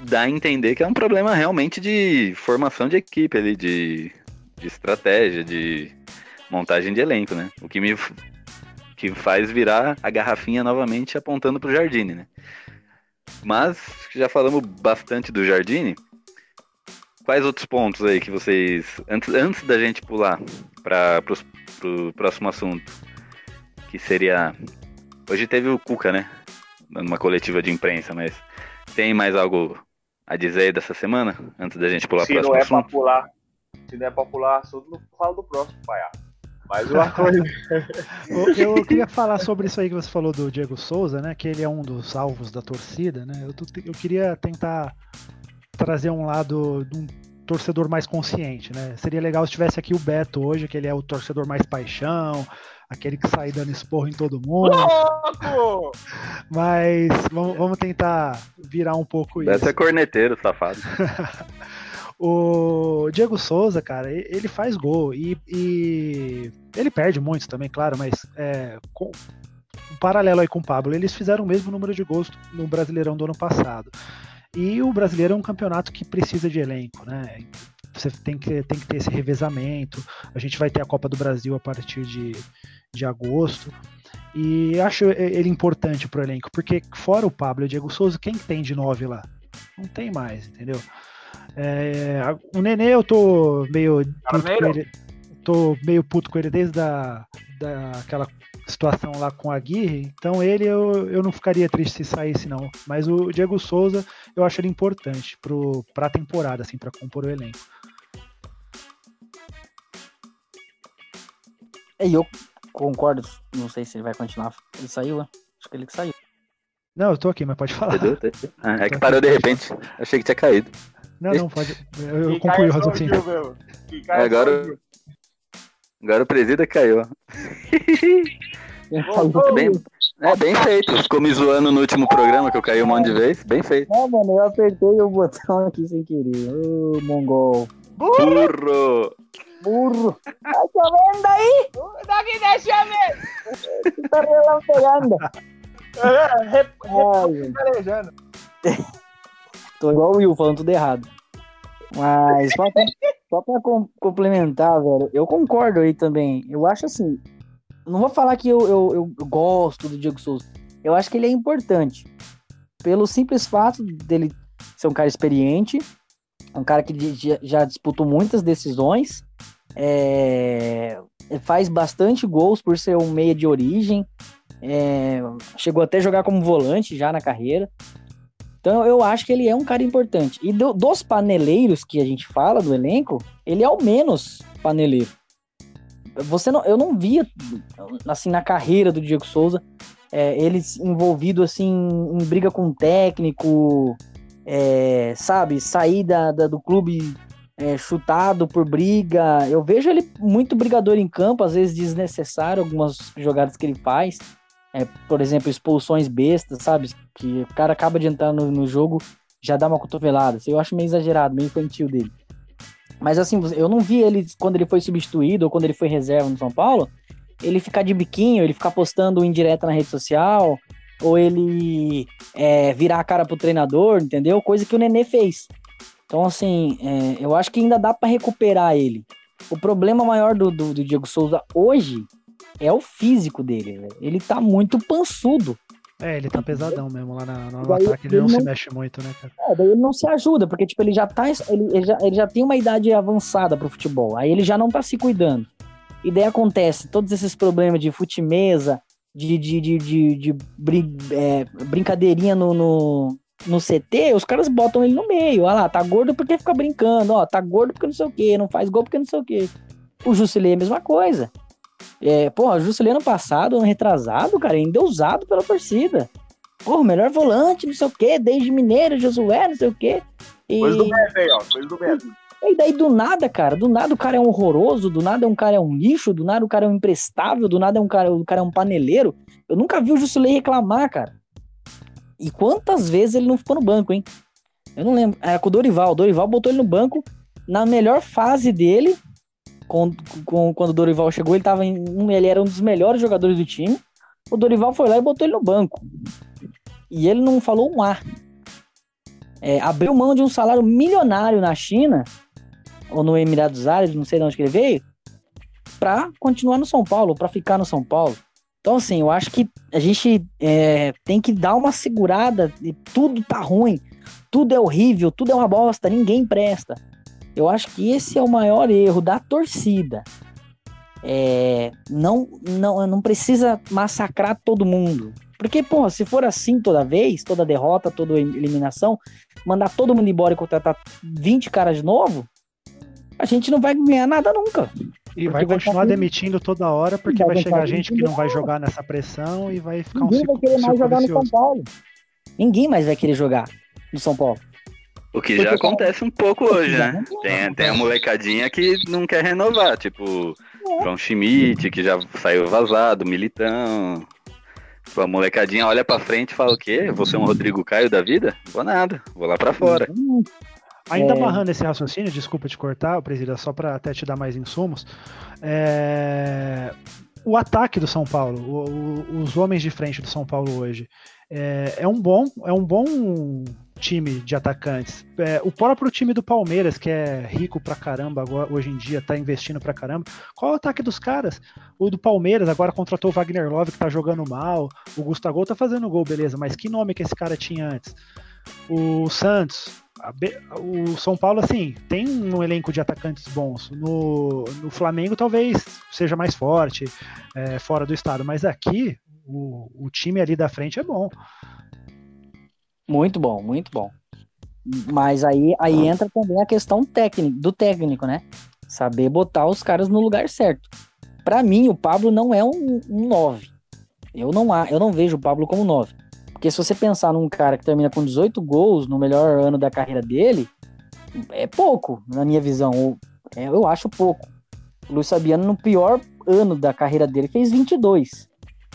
Speaker 1: dá a entender que é um problema realmente de formação de equipe ali, de, de estratégia, de montagem de elenco, né? O que me que faz virar a garrafinha novamente apontando pro Jardine, né? Mas já falamos bastante do Jardine. Quais outros pontos aí que vocês antes, antes da gente pular para pro próximo assunto, que seria hoje teve o Cuca, né? Dando uma coletiva de imprensa, mas tem mais algo a dizer aí dessa semana antes da gente pular
Speaker 4: Se
Speaker 1: pro
Speaker 4: não
Speaker 1: próximo
Speaker 4: é pra
Speaker 1: assunto?
Speaker 4: pular, se não é pra pular assunto, não fala do próximo, palhaço. Mas uma coisa.
Speaker 3: Eu, eu queria falar sobre isso aí que você falou do Diego Souza, né? Que ele é um dos alvos da torcida, né? Eu, eu queria tentar trazer um lado de um torcedor mais consciente, né? Seria legal se tivesse aqui o Beto hoje, que ele é o torcedor mais paixão, aquele que sai dando esporro em todo mundo.
Speaker 4: Louco!
Speaker 3: Mas vamos, vamos tentar virar um pouco isso.
Speaker 1: Deve ser corneteiro, safado.
Speaker 3: O Diego Souza, cara, ele faz gol e, e ele perde muitos também, claro, mas é, com, um paralelo aí com o Pablo, eles fizeram o mesmo número de gols no Brasileirão do ano passado. E o Brasileiro é um campeonato que precisa de elenco, né? Você tem que, tem que ter esse revezamento. A gente vai ter a Copa do Brasil a partir de, de agosto. E acho ele importante pro elenco, porque fora o Pablo e o Diego Souza, quem tem de nove lá? Não tem mais, entendeu? É, a- o Nenê eu tô meio puto com
Speaker 4: Carneiro?
Speaker 3: ele. Tô meio puto com ele desde a, daquela situação lá com a Aguirre, então ele eu, eu não ficaria triste se saísse não. Mas o Diego Souza eu acho ele importante pro, pra temporada, assim, pra compor o elenco.
Speaker 2: E eu concordo, não sei se ele vai continuar. Ele saiu, né? Acho que ele que saiu.
Speaker 3: Não, eu tô aqui, mas pode falar.
Speaker 1: Entendeu? Ah, é que parou de repente. Achei que tinha caído.
Speaker 3: Não, não, pode. Eu, concluí o
Speaker 4: é
Speaker 3: raciocínio.
Speaker 4: É
Speaker 1: Agora-. Agora o presida caiu.
Speaker 4: Voltou.
Speaker 2: falou,
Speaker 1: Bem, é bem feito. Ficou me zoando no último programa que eu caí um monte de vez. Bem feito.
Speaker 2: Não, mano, eu apertei o botão aqui sem querer. Ô, mongol.
Speaker 1: Burro!
Speaker 2: Burro. Tá chovendo aí?
Speaker 4: Daqui deixa eu ver.
Speaker 2: Tá relampegando.
Speaker 4: É, rep-. Reparejando.
Speaker 2: Tô igual o Will, falando tudo errado. Mas só pra, só pra com- complementar, velho, eu concordo aí também. Eu acho assim. Não vou falar que eu, eu, eu gosto do Diego Souza. Eu acho que ele é importante. Pelo simples fato dele ser um cara experiente, um cara que já- disputou muitas decisões, é, faz bastante gols por ser um meia de origem, é, chegou até a jogar como volante já na carreira. Então eu acho que ele é um cara importante. E do- dos paneleiros que a gente fala do elenco, ele é o menos paneleiro. Você não, eu não via assim na carreira do Diego Souza é, ele envolvido assim em briga com o técnico, é, sabe, sair da, da- do clube é, chutado por briga. Eu vejo ele muito brigador em campo, às vezes desnecessário algumas jogadas que ele faz. É, por exemplo, expulsões bestas, sabe? Que o cara acaba de entrar no, no jogo, já dá uma cotovelada. Eu acho meio exagerado, meio infantil dele. Mas assim, eu não vi ele quando ele foi substituído ou quando ele foi reserva no São Paulo, ele ficar de biquinho, ele ficar postando indireta na rede social, ou ele é, virar a cara pro treinador, entendeu? Coisa que o Nenê fez. Então, assim, é, eu acho que ainda dá pra recuperar ele. O problema maior do, do, do Diego Souza hoje é o físico dele, velho. Ele tá muito pançudo.
Speaker 3: É, ele tá pesadão mesmo lá na, no
Speaker 2: Daí
Speaker 3: ataque, ele
Speaker 2: ele
Speaker 3: não se
Speaker 2: não-
Speaker 3: mexe muito, né, cara?
Speaker 2: É, daí ele não se ajuda, porque, tipo, ele já tá. Ele, ele já, ele já tem uma idade avançada pro futebol. Aí ele já não tá se cuidando. E daí acontece todos esses problemas de futimesa, de, de, de, de, de brin- é, brincadeirinha no, no, no CT, os caras botam ele no meio. Olha lá, tá gordo porque fica brincando, ó, tá gordo porque não sei o quê, não faz gol porque não sei o quê. O Jusilei é a mesma coisa. É, porra, o Jusilei ano passado, ano retrasado, cara, ainda é usado pela torcida. Porra, melhor volante, não sei o quê, desde Mineiro, Josué, não sei o quê. E,
Speaker 4: Coisa do Beto aí, ó. Coisa do Beto.
Speaker 2: e daí do nada, cara, do nada o cara é um horroroso, do nada um cara é um lixo, do nada o cara é um imprestável, do nada é um cara, o cara é um paneleiro. Eu nunca vi o Jusilei reclamar, cara. E quantas vezes ele não ficou no banco, hein? Eu não lembro. Era com o Dorival. O Dorival botou ele no banco na melhor fase dele. Com- quando o Dorival chegou, ele, tava em, ele era um dos melhores jogadores do time. O Dorival foi lá e botou ele no banco. E ele não falou um ar. É, abriu mão de um salário milionário na China, ou no Emirados Árabes, não sei de onde ele veio, pra continuar no São Paulo, pra ficar no São Paulo. Então, assim, eu acho que a gente é, tem que dar uma segurada. E tudo tá ruim, tudo é horrível, tudo é uma bosta, ninguém presta. Eu acho que esse é o maior erro da torcida. É, não, não, não precisa massacrar todo mundo. Porque, pô, se for assim toda vez, toda derrota, toda eliminação, mandar todo mundo embora e contratar 20 caras de novo, a gente não vai ganhar nada nunca.
Speaker 3: E vai
Speaker 2: vai
Speaker 3: continuar
Speaker 2: tá-
Speaker 3: demitindo toda hora, porque
Speaker 2: Vai
Speaker 3: vai chegar gente que não vai jogar nessa pressão e vai ficar um
Speaker 2: Ninguém vai
Speaker 3: ciclo,
Speaker 2: querer mais jogar no São
Speaker 3: vicioso.
Speaker 2: Paulo. Ninguém mais vai querer jogar no São Paulo.
Speaker 1: O que já acontece um pouco hoje, né? Tem, tem a molecadinha que não quer renovar, tipo João Schmidt, que já saiu vazado, Militão. Tipo, a molecadinha olha pra frente e fala o quê? Vou ser um Rodrigo Caio da vida? Vou nada, vou lá pra fora.
Speaker 2: Hum,
Speaker 3: Ainda
Speaker 2: É.
Speaker 3: amarrando esse raciocínio, desculpa te cortar, Presida, só para até te dar mais insumos. é, O ataque do São Paulo, o- o- os homens de frente do São Paulo hoje, é, é um bom, é um bom time de atacantes. É, o próprio time do Palmeiras, que é rico pra caramba agora, hoje em dia, tá investindo pra caramba. Qual é o ataque dos caras? O do Palmeiras agora contratou o Wagner Love, que tá jogando mal. O Gustavo tá fazendo gol, beleza, mas que nome que esse cara tinha antes? O Santos, Be- o São Paulo, assim, tem um elenco de atacantes bons. No, no Flamengo, talvez seja mais forte, é, fora do estado, mas aqui, o, o time ali da frente é bom.
Speaker 2: Muito bom, muito bom. Mas aí, aí entra também a questão técnica, do técnico, né? Saber botar os caras no lugar certo. Pra mim, o Pablo não é um, um 9. Eu não, há- eu não vejo o Pablo como 9. Porque se você pensar num cara que termina com 18 gols no melhor ano da carreira dele, é pouco, na minha visão. Ou- é, eu acho pouco. O Luiz Fabiano, no pior ano da carreira dele, fez 22.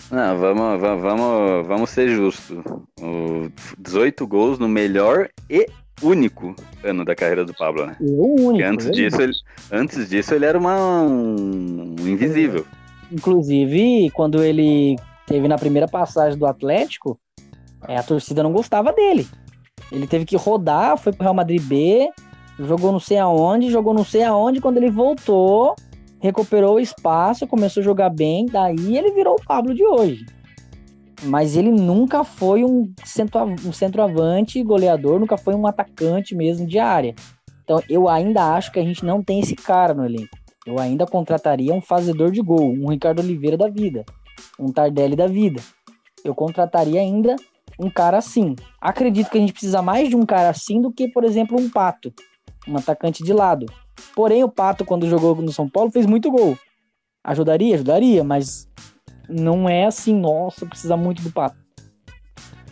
Speaker 1: Não, vamos, va- vamos, vamos ser justos. O 18 gols no melhor e único ano da carreira do Pablo, né?
Speaker 2: Eu único.
Speaker 1: Antes
Speaker 2: eu
Speaker 1: disso, ele, antes disso ele era uma, um invisível.
Speaker 2: Inclusive, quando ele teve na primeira passagem do Atlético, é, a torcida não gostava dele. Ele teve que rodar, foi pro Real Madrid B, jogou não sei aonde, jogou não sei aonde. Quando ele voltou, recuperou o espaço, começou a jogar bem, daí ele virou o Pablo de hoje. Mas ele nunca foi um, centroav centroavante goleador, nunca foi um atacante mesmo de área. Então eu ainda acho que a gente não tem esse cara no elenco. Eu ainda contrataria um fazedor de gol, um Ricardo Oliveira da vida, um Tardelli da vida. Eu contrataria ainda um cara assim. Acredito que a gente precisa mais de um cara assim do que, por exemplo, um Pato, um atacante de lado. Porém, o Pato, quando jogou no São Paulo, fez muito gol. Ajudaria? Ajudaria, mas não é assim, nossa, precisa muito do Pato.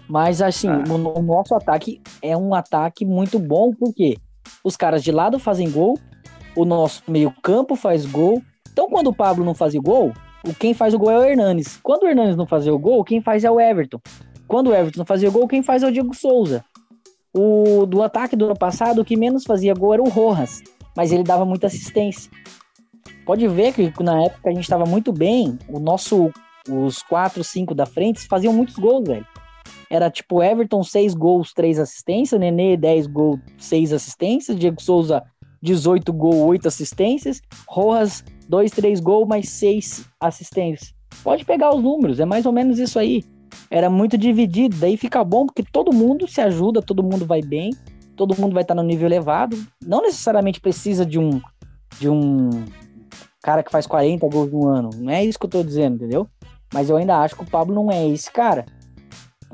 Speaker 2: Mas assim,
Speaker 1: Ah.
Speaker 2: o, o nosso ataque é um ataque muito bom, porque os caras de lado fazem gol, o nosso meio-campo faz gol. Então, quando o Pablo não fazia gol, o quem faz o gol é o Hernanes. Quando o Hernanes não fazia o gol, quem faz é o Everton. Quando o Everton não fazia o gol, quem faz é o Diego Souza. O do ataque do ano passado, o que menos fazia gol era o Rojas, mas ele dava muita assistência. Pode ver que na época a gente estava muito bem, o nosso os 4, 5 da frente faziam muitos gols, velho. Era tipo Everton 6 gols, 3 assistências, Nenê 10 gols, 6 assistências, Diego Souza 18 gols, 8 assistências, Rojas 2, 3 gols, mais 6 assistências. Pode pegar os números, é mais ou menos isso aí. Era muito dividido, daí fica bom porque todo mundo se ajuda, todo mundo vai bem, todo mundo vai estar no nível elevado. Não necessariamente precisa de um de um cara que faz 40 gols no ano. Não é isso que eu tô dizendo, entendeu? Mas eu ainda acho que o Pablo não é esse cara.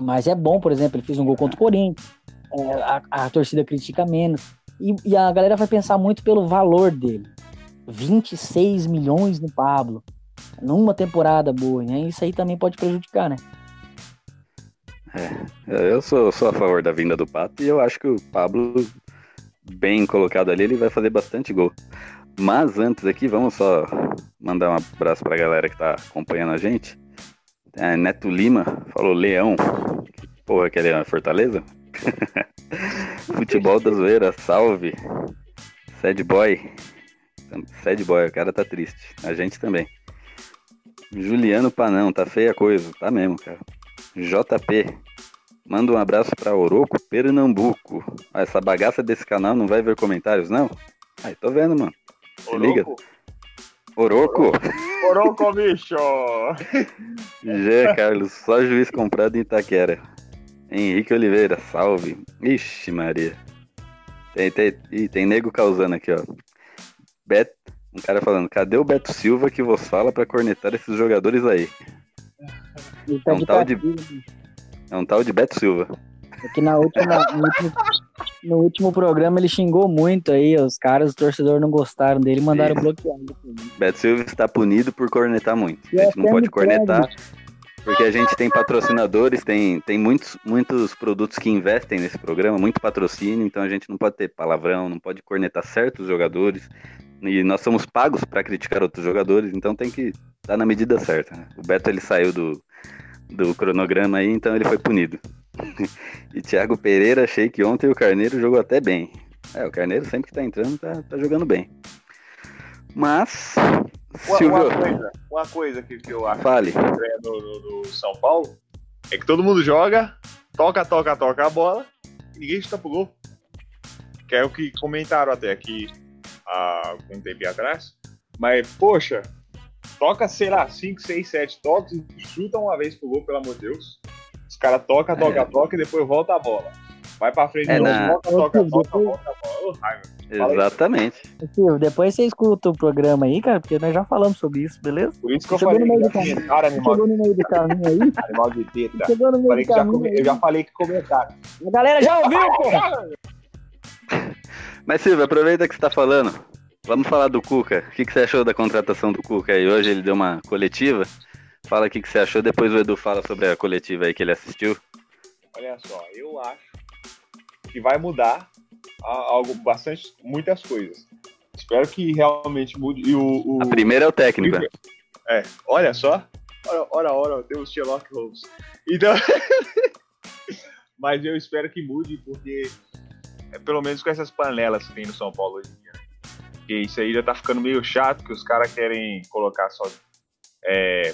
Speaker 2: Mas é bom, por exemplo, ele fez um gol contra o Corinthians. é, a, a torcida critica menos. E, e a galera vai pensar muito pelo valor dele. 26 milhões no Pablo. Numa temporada boa, né? Isso aí também pode prejudicar, né?
Speaker 1: Eu sou, sou a favor da vinda do Pato e eu acho que o Pablo, bem colocado ali, ele vai fazer bastante gol. Mas antes aqui, vamos só mandar um abraço pra galera que tá acompanhando a gente. É, Neto Lima falou Leão. Porra que é Leão? É Fortaleza? Futebol da zoeira, salve. Sad boy. Sad boy, o cara tá triste. A gente também. Juliano Panão, tá feia a coisa. Tá mesmo, cara. JP. Manda um abraço pra Oroco Pernambuco. Ah, essa bagaça desse canal não vai ver comentários, não? Ai, tô vendo, mano. Se liga. Oroco?
Speaker 4: Oroco, bicho!
Speaker 1: G. Carlos, só juiz comprado em Itaquera. Henrique Oliveira, salve. Ixi, Maria. Tem, tem, ih, tem nego causando aqui, ó. Bet, um cara falando, cadê o Beto Silva que vos fala pra cornetar esses jogadores aí?
Speaker 2: Tá
Speaker 1: É um
Speaker 2: de
Speaker 1: tal de-. É um tal de Beto Silva.
Speaker 2: Aqui na última, no, último, no último programa ele xingou muito aí, os caras, os torcedores não gostaram dele, mandaram bloquear.
Speaker 1: Beto Silva está punido por cornetar muito.
Speaker 2: E
Speaker 1: A gente não pode cornetar, porque a gente tem patrocinadores, tem, tem muitos, muitos produtos que investem nesse programa, muito patrocínio, então a gente não pode ter palavrão, não pode cornetar certos jogadores. E nós somos pagos para criticar outros jogadores, então tem que estar na medida certa. né? O Beto ele saiu do, do cronograma aí, então ele foi punido. e Thiago Pereira, achei que ontem o Carneiro jogou até bem. É, o Carneiro sempre que tá entrando tá, tá jogando bem. Mas,
Speaker 4: Uma, uma coisa, uma coisa que, que eu acho
Speaker 1: fale.
Speaker 4: estranha no, no- no São Paulo é que todo mundo joga, toca, toca, toca a bola e ninguém chuta pro gol. Que é o que comentaram até aqui há um tempo atrás. Mas, poxa, toca, sei lá, 5, 6, 7 toques e chuta uma vez pro gol, pelo amor de Deus. Os caras toca, toca,
Speaker 1: É.
Speaker 4: toca e depois volta a bola. Vai pra frente,
Speaker 1: É,
Speaker 4: de novo,
Speaker 1: na-
Speaker 4: volta, toca, volta, volta, volta. Ô, raiva.
Speaker 1: Exatamente.
Speaker 2: Silvio, depois você escuta o programa aí, cara, porque nós já falamos sobre isso, beleza?
Speaker 4: Por isso que eu falei
Speaker 2: no meio
Speaker 4: que
Speaker 2: do caminho.
Speaker 4: comentaram animal,
Speaker 2: Chegou no meio do caminho aí.
Speaker 4: animal de teta.
Speaker 2: Chegou no meio
Speaker 4: Falei
Speaker 2: do
Speaker 4: que já
Speaker 2: caminho
Speaker 4: come-
Speaker 2: aí.
Speaker 4: eu já falei que comentaram.
Speaker 2: A galera já ouviu, porra!
Speaker 1: Mas Silvio, aproveita que você tá falando. Vamos falar do Cuca. O que, que você achou da contratação do Cuca aí? Hoje ele deu uma coletiva. Fala o que, que você achou, depois o Edu fala sobre a coletiva aí que ele assistiu.
Speaker 4: Olha só, eu acho que vai mudar algo bastante, muitas coisas. Espero que realmente mude. E o, o-
Speaker 1: A primeira é o técnico.
Speaker 4: É, olha só. Ora, ora, ora, temos Sherlock Holmes. Então. Mas eu espero que mude, porque é, pelo menos com essas panelas que tem no São Paulo hoje em dia. né? Porque isso aí já tá ficando meio chato, que os caras querem colocar só. É,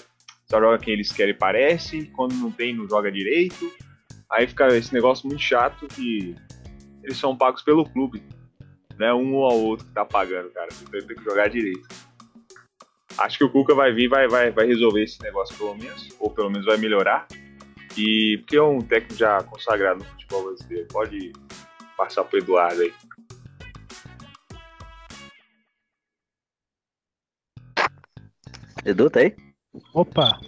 Speaker 4: só joga quem eles querem, parece. Quando não tem, não joga direito. Aí fica esse negócio muito chato que eles são pagos pelo clube. Né? Um ou ao outro que tá pagando, cara. Então tem que jogar direito. Acho que o Cuca vai vir vai, vai, vai resolver esse negócio pelo menos, ou pelo menos vai melhorar. E porque é um técnico já consagrado no futebol brasileiro, pode passar pro Eduardo aí.
Speaker 1: Edu, tá aí?
Speaker 3: Opa,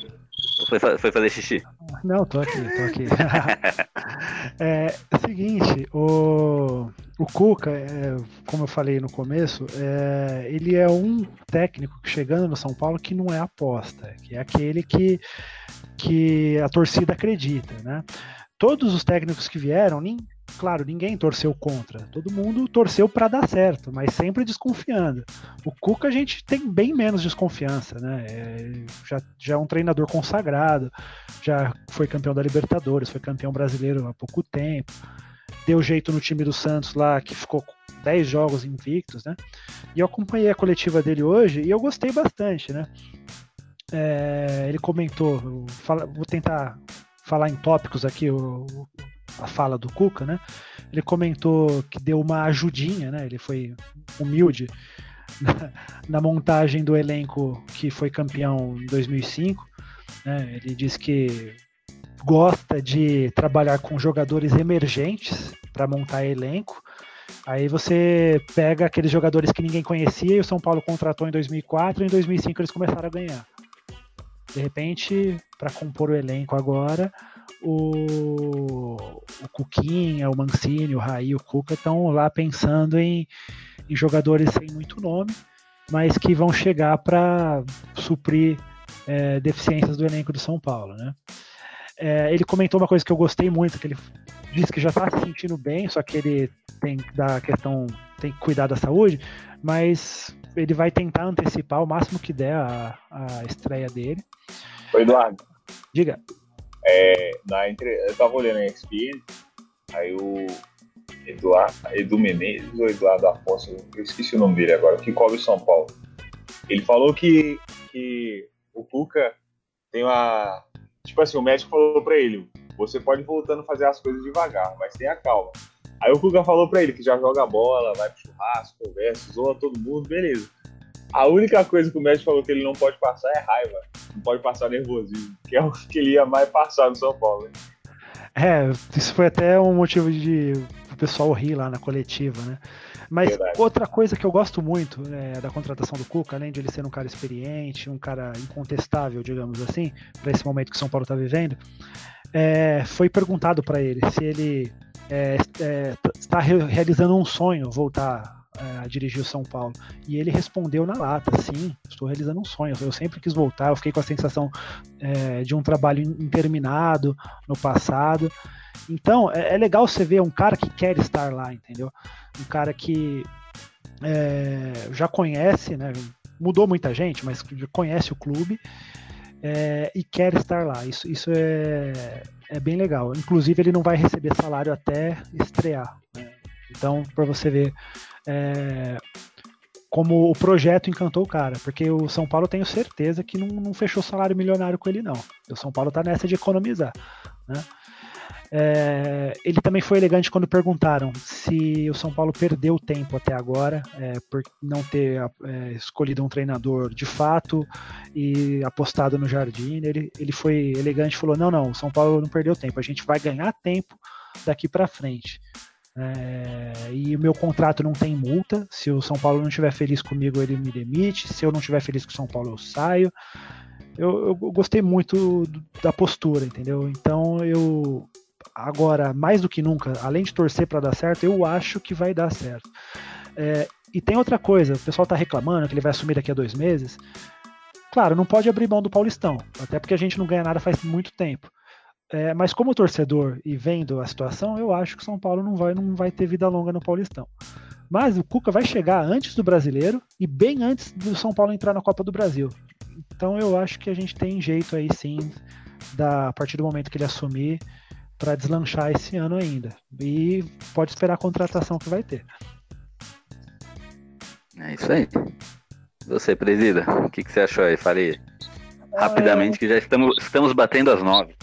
Speaker 1: foi, foi fazer xixi?
Speaker 3: não, tô aqui, tô aqui. é, é o seguinte, o, o Cuca, é, como eu falei no começo, é, ele é um técnico que chegando no São Paulo que não é aposta, que é aquele que, que a torcida acredita, né? Todos os técnicos que vieram, nin- claro, ninguém torceu contra, todo mundo torceu para dar certo, mas sempre desconfiando. O Cuca a gente tem bem menos desconfiança, né? É, já, já é um treinador consagrado, já foi campeão da Libertadores, foi campeão brasileiro há pouco tempo, deu jeito no time do Santos lá, que ficou com 10 jogos invictos, né? E eu acompanhei a coletiva dele hoje e eu gostei bastante, né? É, ele comentou, fala- vou tentar falar em tópicos aqui o- a fala do Cuca, né? Ele comentou que deu uma ajudinha, né? Ele foi humilde na, na montagem do elenco que foi campeão em 2005. né? Ele diz que gosta de trabalhar com jogadores emergentes para montar elenco. Aí você pega aqueles jogadores que ninguém conhecia e o São Paulo contratou em 2004 e em 2005 eles começaram a ganhar. De repente, para compor o elenco agora, o, o Cuquinha, o Mancini, o Raí, o Cuca estão lá pensando em, em jogadores sem muito nome, mas que vão chegar para suprir é, deficiências do elenco do São Paulo, né? É, ele comentou uma coisa que eu gostei muito, que ele disse que já está se sentindo bem, só que ele tem que dar a questão, tem que cuidar da saúde, mas ele vai tentar antecipar o máximo que der a, a estreia dele.
Speaker 4: Ô, Eduardo,
Speaker 3: Diga.
Speaker 4: É, na entre... eu tava olhando a ESPN, aí o Eduardo, Edu Menezes ou Eduardo Afonso, eu esqueci o nome dele agora, que cobre São Paulo. Ele falou que, que o Cuca tem uma. Tipo assim, o médico falou pra ele: você pode voltando a fazer as coisas devagar, mas tenha calma. Aí o Cuca falou pra ele que já joga bola, vai pro churrasco, conversa, zoa todo mundo, beleza. A única coisa que o médico falou que ele não pode passar é raiva, não pode passar nervosismo, que é o que ele ia mais passar no São Paulo. né?
Speaker 3: É, isso foi até um motivo de o pessoal rir lá na coletiva, né? Mas
Speaker 4: Verdade.
Speaker 3: outra coisa que eu gosto muito né, da contratação do Cuca, além de ele ser um cara experiente, um cara incontestável, digamos assim, para esse momento que o São Paulo está vivendo, é, foi perguntado para ele se ele é, é, está re- realizando um sonho voltar a dirigir o São Paulo. E ele respondeu na lata: sim, estou realizando um sonho. Eu sempre quis voltar, eu fiquei com a sensação é, de um trabalho interminado no passado. Então, é, é legal você ver um cara que quer estar lá, entendeu? Um cara que é, já conhece, né? Mudou muita gente, mas conhece o clube é, e quer estar lá. Isso, isso é, é bem legal. Inclusive, ele não vai receber salário até estrear. né? Então, para você ver é, como o projeto encantou o cara, porque o São Paulo tenho certeza que não, não fechou salário milionário com ele, não. O São Paulo tá nessa de economizar. Né? É, ele também foi elegante quando perguntaram se o São Paulo perdeu tempo até agora é, por não ter é, escolhido um treinador de fato e apostado no Jardim. Ele, ele foi elegante e falou: não, não, o São Paulo não perdeu tempo, a gente vai ganhar tempo daqui para frente. É, e o meu contrato não tem multa. Se o São Paulo não estiver feliz comigo, ele me demite. Se eu não estiver feliz com o São Paulo, eu saio. Eu, eu gostei muito da postura, entendeu? Então eu agora mais do que nunca, além de torcer para dar certo, eu acho que vai dar certo. É, e tem outra coisa, o pessoal está reclamando que ele vai assumir daqui a dois meses. Claro, não pode abrir mão do Paulistão, até porque a gente não ganha nada faz muito tempo. É, mas como torcedor e vendo a situação, eu acho que o São Paulo não vai, não vai ter vida longa no Paulistão. Mas o Cuca vai chegar antes do brasileiro e bem antes do São Paulo entrar na Copa do Brasil. Então eu acho que a gente tem jeito aí sim, da, a partir do momento que ele assumir, para deslanchar esse ano ainda. E pode esperar a contratação que vai ter.
Speaker 1: É isso aí. Você, presida, o que, que você achou aí? Falei rapidamente que já estamos, estamos batendo as nove.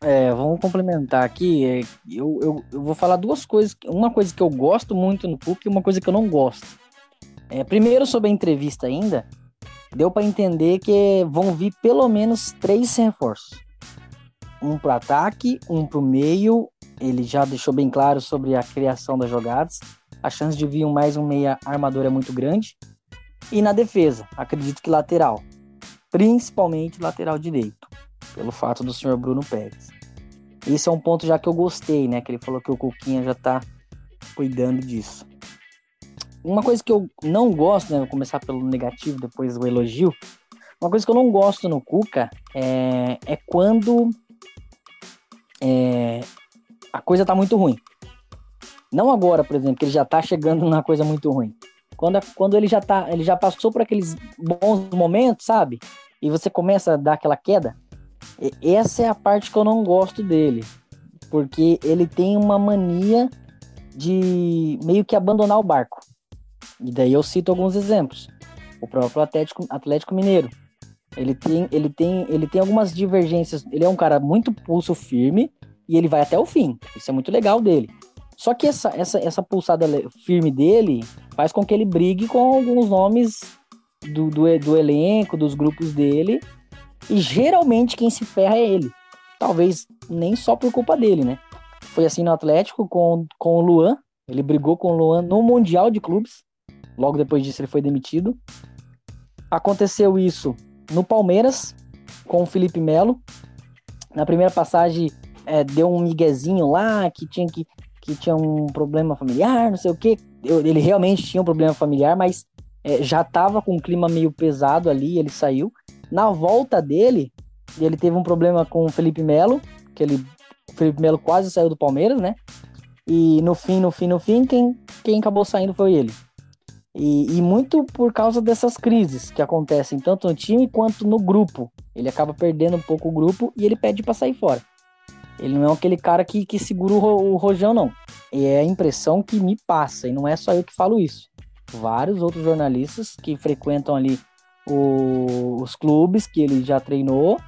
Speaker 2: É, vamos complementar aqui. É, eu, eu, eu, vou falar duas coisas. Uma coisa que eu gosto muito no Cook e uma coisa que eu não gosto. É, primeiro, sobre a entrevista ainda, deu para entender que vão vir pelo menos três reforços. Um para ataque, um para o meio. Ele já deixou bem claro sobre a criação das jogadas. A chance de vir mais um meia armador é muito grande. E na defesa, acredito que lateral, principalmente lateral direito, pelo fato do senhor Bruno Pérez. Esse é um ponto já que eu gostei, né? Que ele falou que o Cuquinha já tá cuidando disso. Uma coisa que eu não gosto, né? Vou começar pelo negativo, depois o elogio. Uma coisa que eu não gosto no Cuca é, é quando é, a coisa tá muito ruim. Não agora, por exemplo, que ele já tá chegando numa coisa muito ruim. Quando, quando ele já tá, ele já passou por aqueles bons momentos, sabe? E você começa a dar aquela queda. Essa é a parte que eu não gosto dele. Porque ele tem uma mania de meio que abandonar o barco. E daí eu cito alguns exemplos. O próprio Atlético, Atlético Mineiro. Ele tem, ele, tem, ele tem algumas divergências. Ele é um cara muito pulso firme e ele vai até o fim. Isso é muito legal dele. Só que essa, essa, essa pulsada firme dele faz com que ele brigue com alguns nomes do, do, do elenco, dos grupos dele. E geralmente quem se ferra é ele. Talvez nem só por culpa dele, né? Foi assim no Atlético com, com o Luan. Ele brigou com o Luan no Mundial de Clubes. Logo depois disso ele foi demitido. Aconteceu isso no Palmeiras com o Felipe Melo. Na primeira passagem é, deu um miguezinho lá que tinha que que tinha um problema familiar, não sei o que. Ele realmente tinha um problema familiar, mas é, já estava com um clima meio pesado ali, ele saiu. Na volta dele, ele teve um problema com o Felipe Melo, que ele, o Felipe Melo quase saiu do Palmeiras, né? E no fim, no fim, no fim, quem, quem acabou saindo foi ele. E, e muito por causa dessas crises que acontecem tanto no time quanto no grupo. Ele acaba perdendo um pouco o grupo e ele pede para sair fora. Ele não é aquele cara que, que segura o, o rojão, não. E é a impressão que me passa, e não é só eu que falo isso. Vários outros jornalistas que frequentam ali o, os clubes que ele já treinou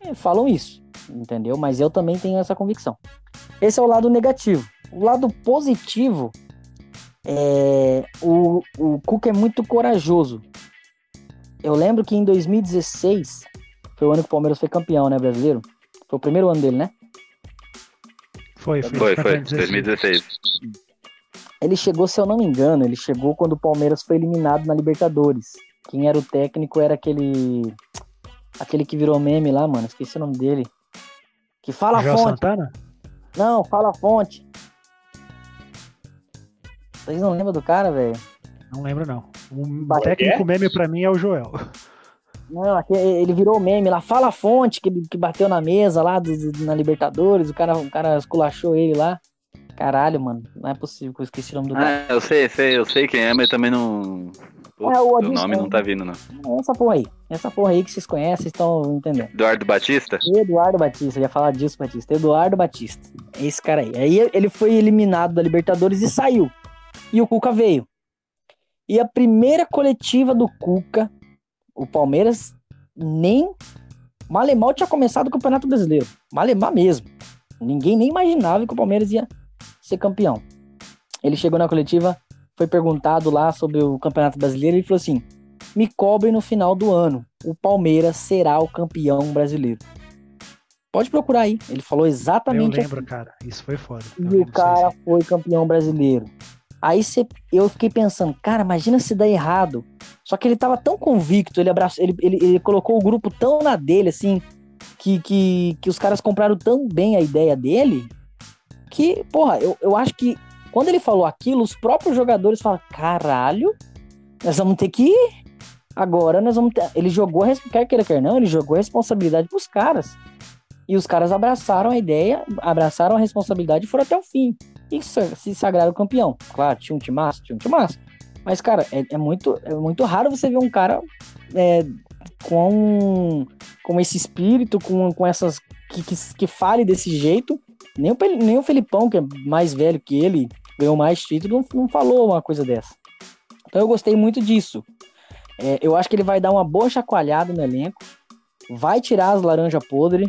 Speaker 2: é, falam isso, entendeu? Mas eu também tenho essa convicção. Esse é o lado negativo. O lado positivo é o, o Cuca é muito corajoso. Eu lembro que em 2016 foi o ano que o Palmeiras foi campeão, né, brasileiro? Foi o primeiro ano dele, né?
Speaker 3: Foi, foi.
Speaker 1: Foi, foi, 2016.
Speaker 2: Ele chegou, se eu não me engano, ele chegou quando o Palmeiras foi eliminado na Libertadores. Quem era o técnico era aquele. Aquele que virou meme lá, mano. Esqueci o nome dele. Que fala
Speaker 3: João
Speaker 2: fonte.
Speaker 3: Santana?
Speaker 2: Não, fala fonte. Vocês não lembram do cara, velho?
Speaker 3: Não lembro, não. O técnico meme pra mim é o Joel.
Speaker 2: Não, ele virou meme lá. Fala a fonte que, que bateu na mesa lá do- na Libertadores. O cara, o cara esculachou ele lá. Caralho, mano. Não é possível que eu esqueci o nome do cara.
Speaker 1: Ah, eu sei, sei, eu sei quem é, mas também não. Putz,
Speaker 2: É, o
Speaker 1: o nome não tá vindo, não.
Speaker 2: Essa porra aí. Essa porra aí que vocês conhecem, vocês estão entendendo.
Speaker 1: Eduardo Batista?
Speaker 2: Eduardo Batista, eu ia falar disso, Batista. Eduardo Batista. É Esse cara aí. Aí ele foi eliminado da Libertadores e saiu. E o Cuca veio. E a primeira coletiva do Cuca, o Palmeiras nem. Malemar tinha começado o Campeonato Brasileiro. Malemar mesmo. Ninguém nem imaginava que o Palmeiras ia ser campeão. Ele chegou na coletiva, foi perguntado lá sobre o Campeonato Brasileiro e falou assim: me cobrem no final do ano. O Palmeiras será o campeão brasileiro. Pode procurar aí. Ele falou
Speaker 3: Eu
Speaker 2: exatamente
Speaker 3: lembro,
Speaker 2: assim.
Speaker 3: cara. Isso foi foda. Eu
Speaker 2: E o cara foi campeão brasileiro. Aí cê, eu fiquei pensando, cara, imagina se dá errado. Só que ele tava tão convicto, ele abraçou, ele, ele, ele colocou o grupo tão na dele, assim, que, que, que os caras compraram tão bem a ideia dele, que, porra, eu, eu acho que quando ele falou aquilo, os próprios jogadores falaram, caralho, nós vamos ter que ir. Agora nós vamos ter. Ele jogou, quer queira, quer não, ele jogou a responsabilidade pros caras. E os caras abraçaram a ideia, abraçaram a responsabilidade e foram até o fim. E se sagraram campeão. Claro, tinha um timaço, tinha um timaço. Mas, cara, é, é muito, é muito raro você ver um cara é, com, com esse espírito, com, com essas. Que, que, que fale desse jeito. Nem o, nem o Felipão, que é mais velho que ele, ganhou mais título, não, não falou uma coisa dessa. Então eu gostei muito disso. É, eu acho que ele vai dar uma boa chacoalhada no elenco, vai tirar as laranjas podres.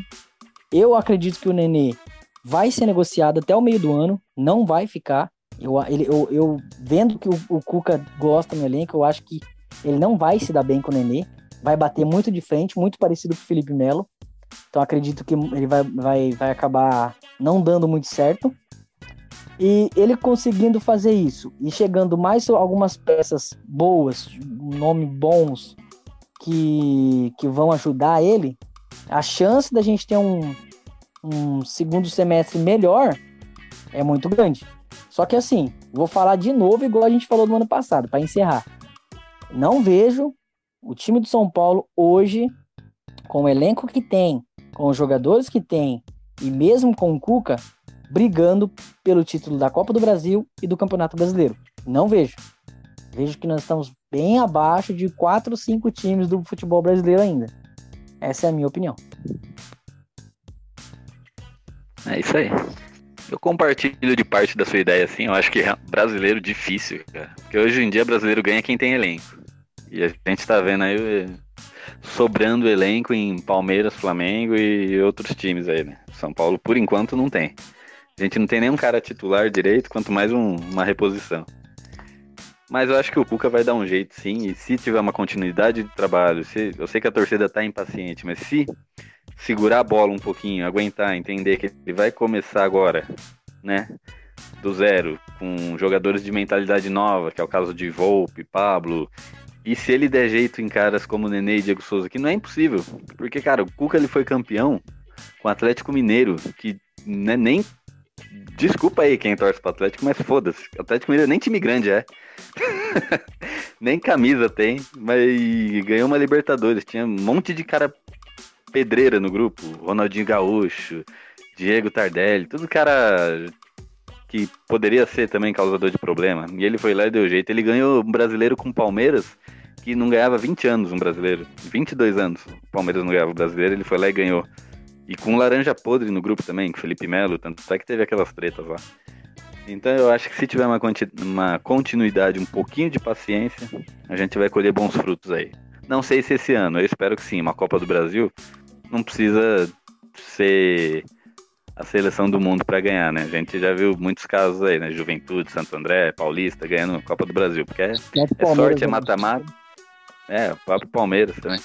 Speaker 2: Eu acredito que o Nenê vai ser negociado até o meio do ano, não vai ficar. Eu, ele, eu, eu vendo que o, o Cuca gosta no elenco, eu acho que ele não vai se dar bem com o Nenê. Vai bater muito de frente, muito parecido com o Felipe Melo. Então acredito que ele vai, vai, vai acabar não dando muito certo. E ele conseguindo fazer isso e chegando mais algumas peças boas, nome bons que, que vão ajudar ele, a chance da gente ter um, um segundo semestre melhor é muito grande. Só que assim, vou falar de novo igual a gente falou no ano passado, para encerrar. Não vejo o time do São Paulo hoje, com o elenco que tem, com os jogadores que tem, e mesmo com o Cuca, brigando pelo título da Copa do Brasil e do Campeonato Brasileiro. Não vejo. Vejo que nós estamos bem abaixo de quatro, cinco times do futebol brasileiro ainda. Essa é a minha opinião.
Speaker 1: É isso aí. Eu compartilho de parte da sua ideia, assim. Eu acho que é brasileiro difícil, cara. Porque hoje em dia brasileiro ganha quem tem elenco. E a gente tá vendo aí sobrando elenco em Palmeiras, Flamengo e outros times aí, né? São Paulo, por enquanto, não tem. A gente não tem nenhum cara titular direito, quanto mais um- uma reposição. Mas eu acho que o Cuca vai dar um jeito, sim. E se tiver uma continuidade de trabalho, se, eu sei que a torcida tá impaciente, mas se segurar a bola um pouquinho, aguentar, entender que ele vai começar agora, né? Do zero, com jogadores de mentalidade nova, que é o caso de Volpe, Pablo. E se ele der jeito em caras como Nenê e Diego Souza, que não é impossível. Porque, cara, o Cuca ele foi campeão com o Atlético Mineiro, que né, nem. Desculpa aí quem torce pro Atlético, mas foda-se. Atlético Mineiro nem time grande é. nem camisa tem, mas ganhou uma Libertadores. Tinha um monte de cara pedreira no grupo. Ronaldinho Gaúcho, Diego Tardelli, tudo cara que poderia ser também causador de problema. E ele foi lá e deu jeito. Ele ganhou um brasileiro com o Palmeiras, que não ganhava 20 anos um brasileiro. 22 anos o Palmeiras não ganhava o brasileiro, ele foi lá e ganhou. E com laranja podre no grupo também, com Felipe Melo, tanto é que teve aquelas tretas lá. Então eu acho que se tiver uma, uma continuidade, um pouquinho de paciência, a gente vai colher bons frutos aí. Não sei se esse ano, eu espero que sim, uma Copa do Brasil não precisa ser a seleção do mundo para ganhar, né? A gente já viu muitos casos aí, né? Juventude, Santo André, Paulista ganhando a Copa do Brasil, porque é, é sorte, é mata-mata. É, o próprio Palmeiras também.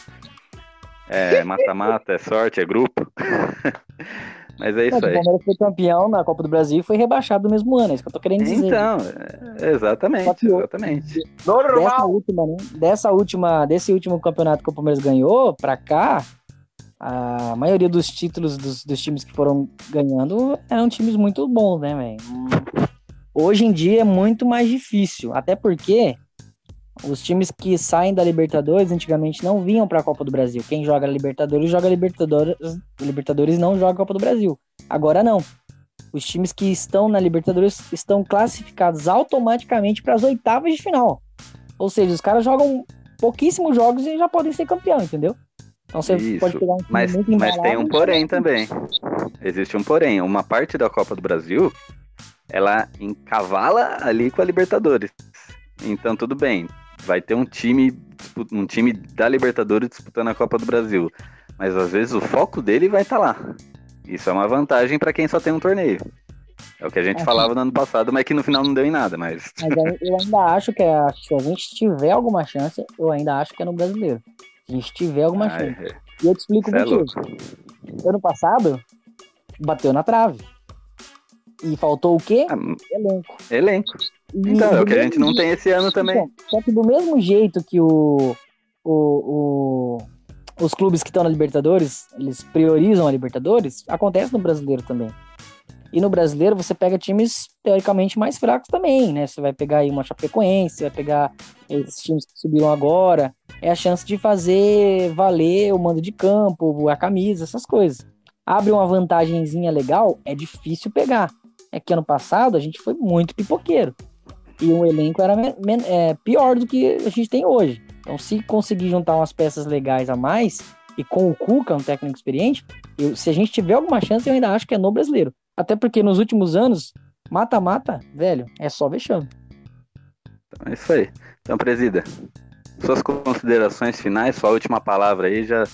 Speaker 1: É mata-mata, é sorte, é grupo. Mas é isso
Speaker 2: o
Speaker 1: aí.
Speaker 2: Palmeiras foi campeão na Copa do Brasil e foi rebaixado no mesmo ano, é isso que eu tô querendo dizer.
Speaker 1: Então, é, exatamente, exatamente.
Speaker 2: Dessa última, né? Dessa última, desse último campeonato que o Palmeiras ganhou pra cá, a maioria dos títulos dos, dos times que foram ganhando eram times muito bons, né, velho? Hoje em dia é muito mais difícil, até porque os times que saem da Libertadores antigamente não vinham pra Copa do Brasil. Quem joga Libertadores joga Libertadores, Libertadores não joga Copa do Brasil. Agora não. Os times que estão na Libertadores estão classificados automaticamente para as oitavas de final. Ou seja, os caras jogam pouquíssimos jogos e já podem ser campeão, entendeu? Então você
Speaker 1: Isso,
Speaker 2: pode pegar um time
Speaker 1: Mas,
Speaker 2: muito
Speaker 1: mas tem
Speaker 2: embalado
Speaker 1: um
Speaker 2: e
Speaker 1: porém também. Existe um porém. Uma parte da Copa do Brasil, ela encavala ali com a Libertadores. Então tudo bem. Vai ter um time, um time da Libertadores disputando a Copa do Brasil. Mas às vezes o foco dele vai estar lá. Isso é uma vantagem para quem só tem um torneio. É o que a gente
Speaker 2: É.
Speaker 1: falava no ano passado, mas que no final não deu em nada. Mas
Speaker 2: Mas eu ainda acho que é- se a gente tiver alguma chance, eu ainda acho que é no brasileiro. A gente tiver alguma
Speaker 1: Ah,
Speaker 2: chance.
Speaker 1: é.
Speaker 2: E eu te explico o
Speaker 1: Cê é
Speaker 2: motivo.
Speaker 1: louco.
Speaker 2: ano passado bateu na trave. E faltou o quê?
Speaker 1: Ah,
Speaker 2: Elenco.
Speaker 1: elenco.
Speaker 2: E
Speaker 1: Então, é o que a gente não tem esse ano também.
Speaker 2: Então, só que do mesmo jeito que o, o, o- os clubes que estão na Libertadores, eles priorizam a Libertadores, acontece no brasileiro também. E no brasileiro você pega times teoricamente mais fracos também, né? Você vai pegar aí uma Chapecoense, vai pegar esses times que subiram agora. É a chance de fazer valer o mando de campo, a camisa, essas coisas. Abre uma vantagenzinha legal, é difícil pegar. É que ano passado a gente foi muito pipoqueiro e o elenco era é, pior do que a gente tem hoje. Então, se conseguir juntar umas peças legais a mais, e com o Cuca, um técnico experiente, eu- se a gente tiver alguma chance, eu ainda acho que é no brasileiro. Até porque nos últimos anos, mata-mata, velho, é só vexame.
Speaker 1: Então é isso aí. Então, presida, suas considerações finais, sua última palavra aí, já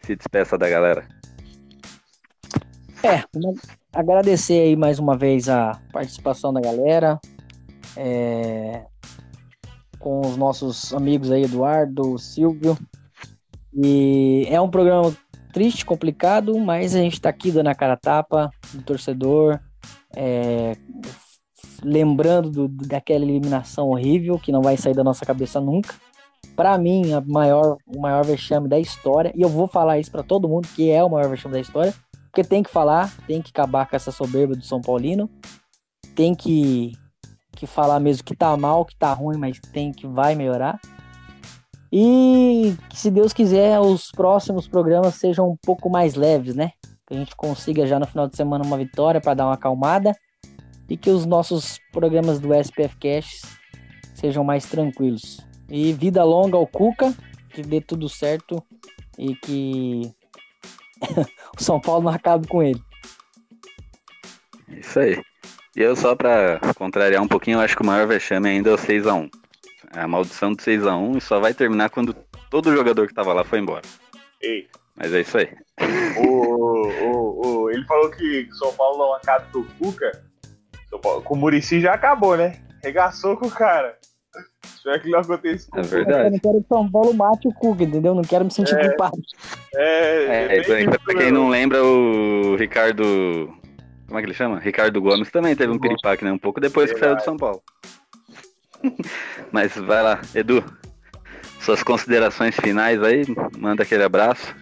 Speaker 1: se despeça da galera.
Speaker 2: É, agradecer aí mais uma vez a participação da galera, é, com os nossos amigos aí, Eduardo, Silvio. E é um programa triste, complicado, mas a gente tá aqui dando a cara a tapa do torcedor, é, lembrando do- daquela eliminação horrível que não vai sair da nossa cabeça nunca. Pra mim, a maior, o maior vexame da história, e eu vou falar isso pra todo mundo, que é o maior vexame da história, porque tem que falar, tem que acabar com essa soberba do São Paulino, tem que, que falar mesmo que tá mal, que tá ruim, mas tem que vai melhorar. E que, se Deus quiser, os próximos programas sejam um pouco mais leves, né? Que a gente consiga já no final de semana uma vitória para dar uma acalmada e que os nossos programas do SPF Cash sejam mais tranquilos. E vida longa ao Cuca, que dê tudo certo e que o São Paulo não acabe com ele.
Speaker 1: Isso aí. E eu só pra contrariar um pouquinho, acho que o maior vexame ainda é o 6x1. A maldição do 6x1 e só vai terminar quando todo jogador que tava lá foi embora.
Speaker 4: Ei,
Speaker 1: Mas é isso aí.
Speaker 4: o, o, o- ele falou que São Paulo não acaba com o Cuca. Paulo- com o Murici já acabou, né? Regaçou com o cara. Espero que não aconteça com
Speaker 1: É
Speaker 4: Cuca.
Speaker 2: Eu
Speaker 1: verdade.
Speaker 2: não quero que o São Paulo mate o Cuca, entendeu? Não quero me sentir
Speaker 4: É.
Speaker 2: culpado.
Speaker 4: É,
Speaker 1: É, pra,
Speaker 4: isso
Speaker 1: pra quem não lembra, o Ricardo. Como é que ele chama? Ricardo Gomes também teve um piripaque, né? Um pouco depois que saiu do São Paulo. Mas vai lá, Edu. Suas considerações finais aí, manda aquele abraço.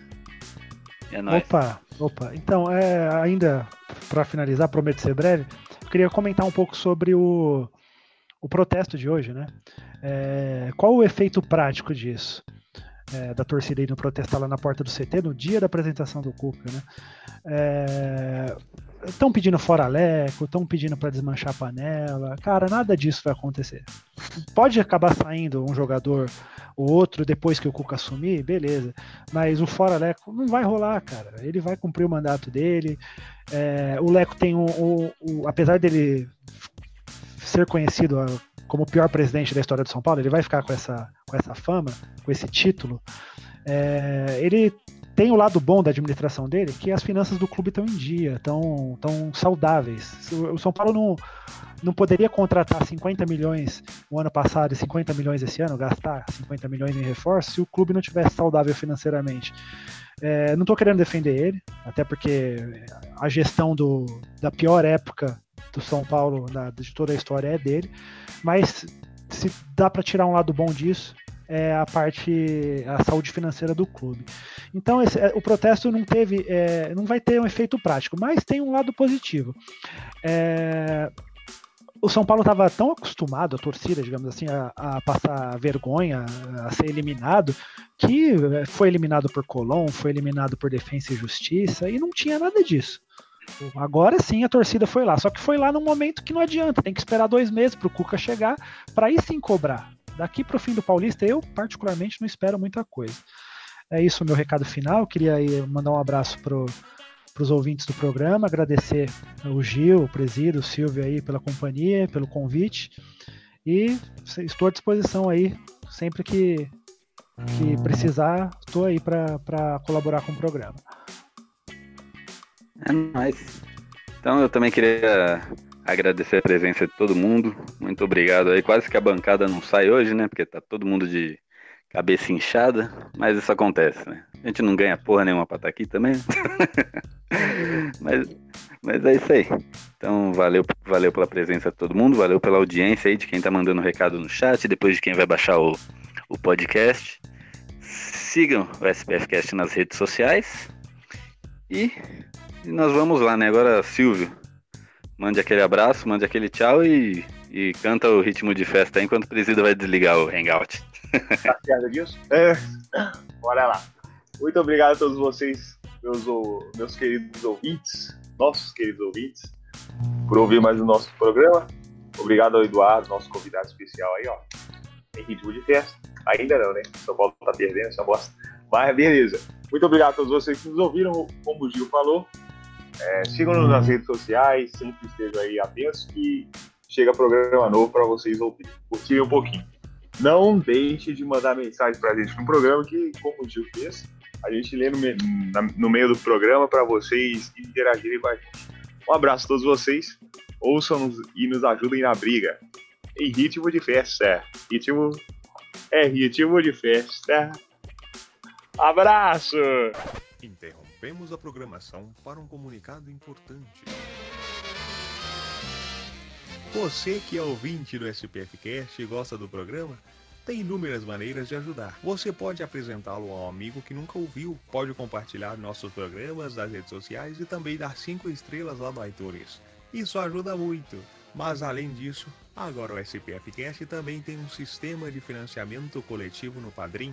Speaker 1: É nóis.
Speaker 3: Opa, opa. Então, é, ainda para finalizar, prometo ser breve, eu queria comentar um pouco sobre o, o protesto de hoje, né? É, qual o efeito prático disso? É, da torcida indo protestar lá na porta do CT no dia da apresentação do Cuca, né? Estão pedindo fora Leco, estão pedindo para desmanchar a panela. Cara, nada disso vai acontecer. Pode acabar saindo um jogador ou outro depois que o Cuca assumir, beleza. Mas o fora Leco não vai rolar, cara. Ele vai cumprir o mandato dele. É, o Leco tem o- apesar dele ser conhecido como o pior presidente da história do São Paulo, ele vai ficar com essa, com essa fama, com esse título. É, ele tem o lado bom da administração dele, que as finanças do clube estão em dia, estão tão saudáveis. O São Paulo não, não poderia contratar 50 milhões o ano passado e 50 milhões esse ano, gastar 50 milhões em reforço, se o clube não tivesse saudável financeiramente. É, não estou querendo defender ele, até porque a gestão do, da pior época do São Paulo, da- de toda a história, é dele, mas se dá para tirar um lado bom disso, é a parte, a saúde financeira do clube. Então esse- é, o protesto não teve, é, não vai ter um efeito prático, mas tem um lado positivo. É, o São Paulo estava tão acostumado, a torcida, digamos assim, a, a passar vergonha, a ser eliminado, que eh, foi eliminado por Colón, foi eliminado por Defensa e Justiça, e não tinha nada disso. Agora sim a torcida foi lá, só que foi lá num momento que não adianta, tem que esperar dois meses para o Cuca chegar, para aí sim cobrar. Daqui para o fim do Paulista, eu particularmente não espero muita coisa. É isso o meu recado final. Queria mandar um abraço pro para os ouvintes do programa, agradecer o Gil, o Presido, o Silvio aí pela companhia, pelo convite e estou à disposição aí sempre que, que precisar, estou aí para colaborar com o programa.
Speaker 1: É nóis. Então eu também queria agradecer a presença de todo mundo. Muito obrigado aí. Quase que a bancada não sai hoje, né? Porque tá todo mundo de cabeça inchada, mas isso acontece, né? A gente não ganha porra nenhuma pra estar aqui também. mas, mas é isso aí. Então, valeu, valeu pela presença de todo mundo, valeu pela audiência aí de quem tá mandando recado no chat, depois de quem vai baixar o, o podcast. Sigam o SPFcast nas redes sociais. E, e nós vamos lá, né? Agora, Silvio, mande aquele abraço, mande aquele tchau e, e canta o ritmo de festa aí enquanto o presida vai desligar o Hangout.
Speaker 4: Tá certo disso? É. Bora lá. Muito obrigado a todos vocês, meus, meus queridos ouvintes, nossos queridos ouvintes, por ouvir mais o nosso programa. Obrigado ao Eduardo, nosso convidado especial aí, ó. Em ritmo de festa. Ainda não, né? São Paulo tá perdendo essa bosta. Mas beleza. Muito obrigado a todos vocês que nos ouviram, como o Gil falou. É, Sigam-nos nas redes sociais, sempre estejam aí atentos que chega programa novo para vocês ouvirem, curtirem um pouquinho. Não deixe de mandar mensagem para a gente no programa, que, como o Gil fez, a gente lê no, no meio do programa para vocês interagirem com a gente. Um abraço a todos vocês, ouçam-nos e nos ajudem na briga. Em ritmo de festa. Ritmo. É ritmo de festa. Abraço!
Speaker 5: Interrompemos a programação para um comunicado importante. Você que é ouvinte do SPFcast e gosta do programa, tem inúmeras maneiras de ajudar. Você pode apresentá-lo a um amigo que nunca ouviu, pode compartilhar nossos programas nas redes sociais e também dar 5 estrelas lá no iTunes. Isso ajuda muito. Mas além disso, agora o SPFcast também tem um sistema de financiamento coletivo no Padrim,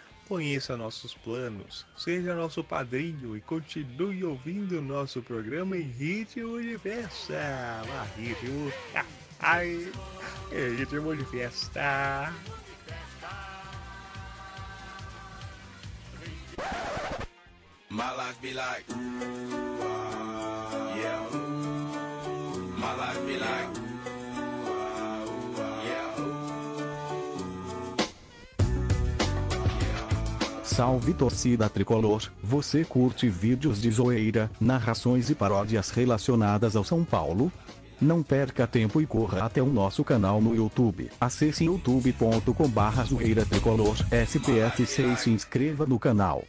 Speaker 5: Conheça nossos planos, seja nosso padrinho e continue ouvindo nosso programa em ritmo de festa. Ah, ritmo. Ai, em ritmo de festa.
Speaker 6: My life be like, ooh, ah, yeah. My life be like,
Speaker 7: Salve torcida tricolor, você curte vídeos de zoeira, narrações e paródias relacionadas ao São Paulo? Não perca tempo e corra até o nosso canal no YouTube. Acesse youtube.com barra zoeira tricolor SPF6 e se inscreva no canal.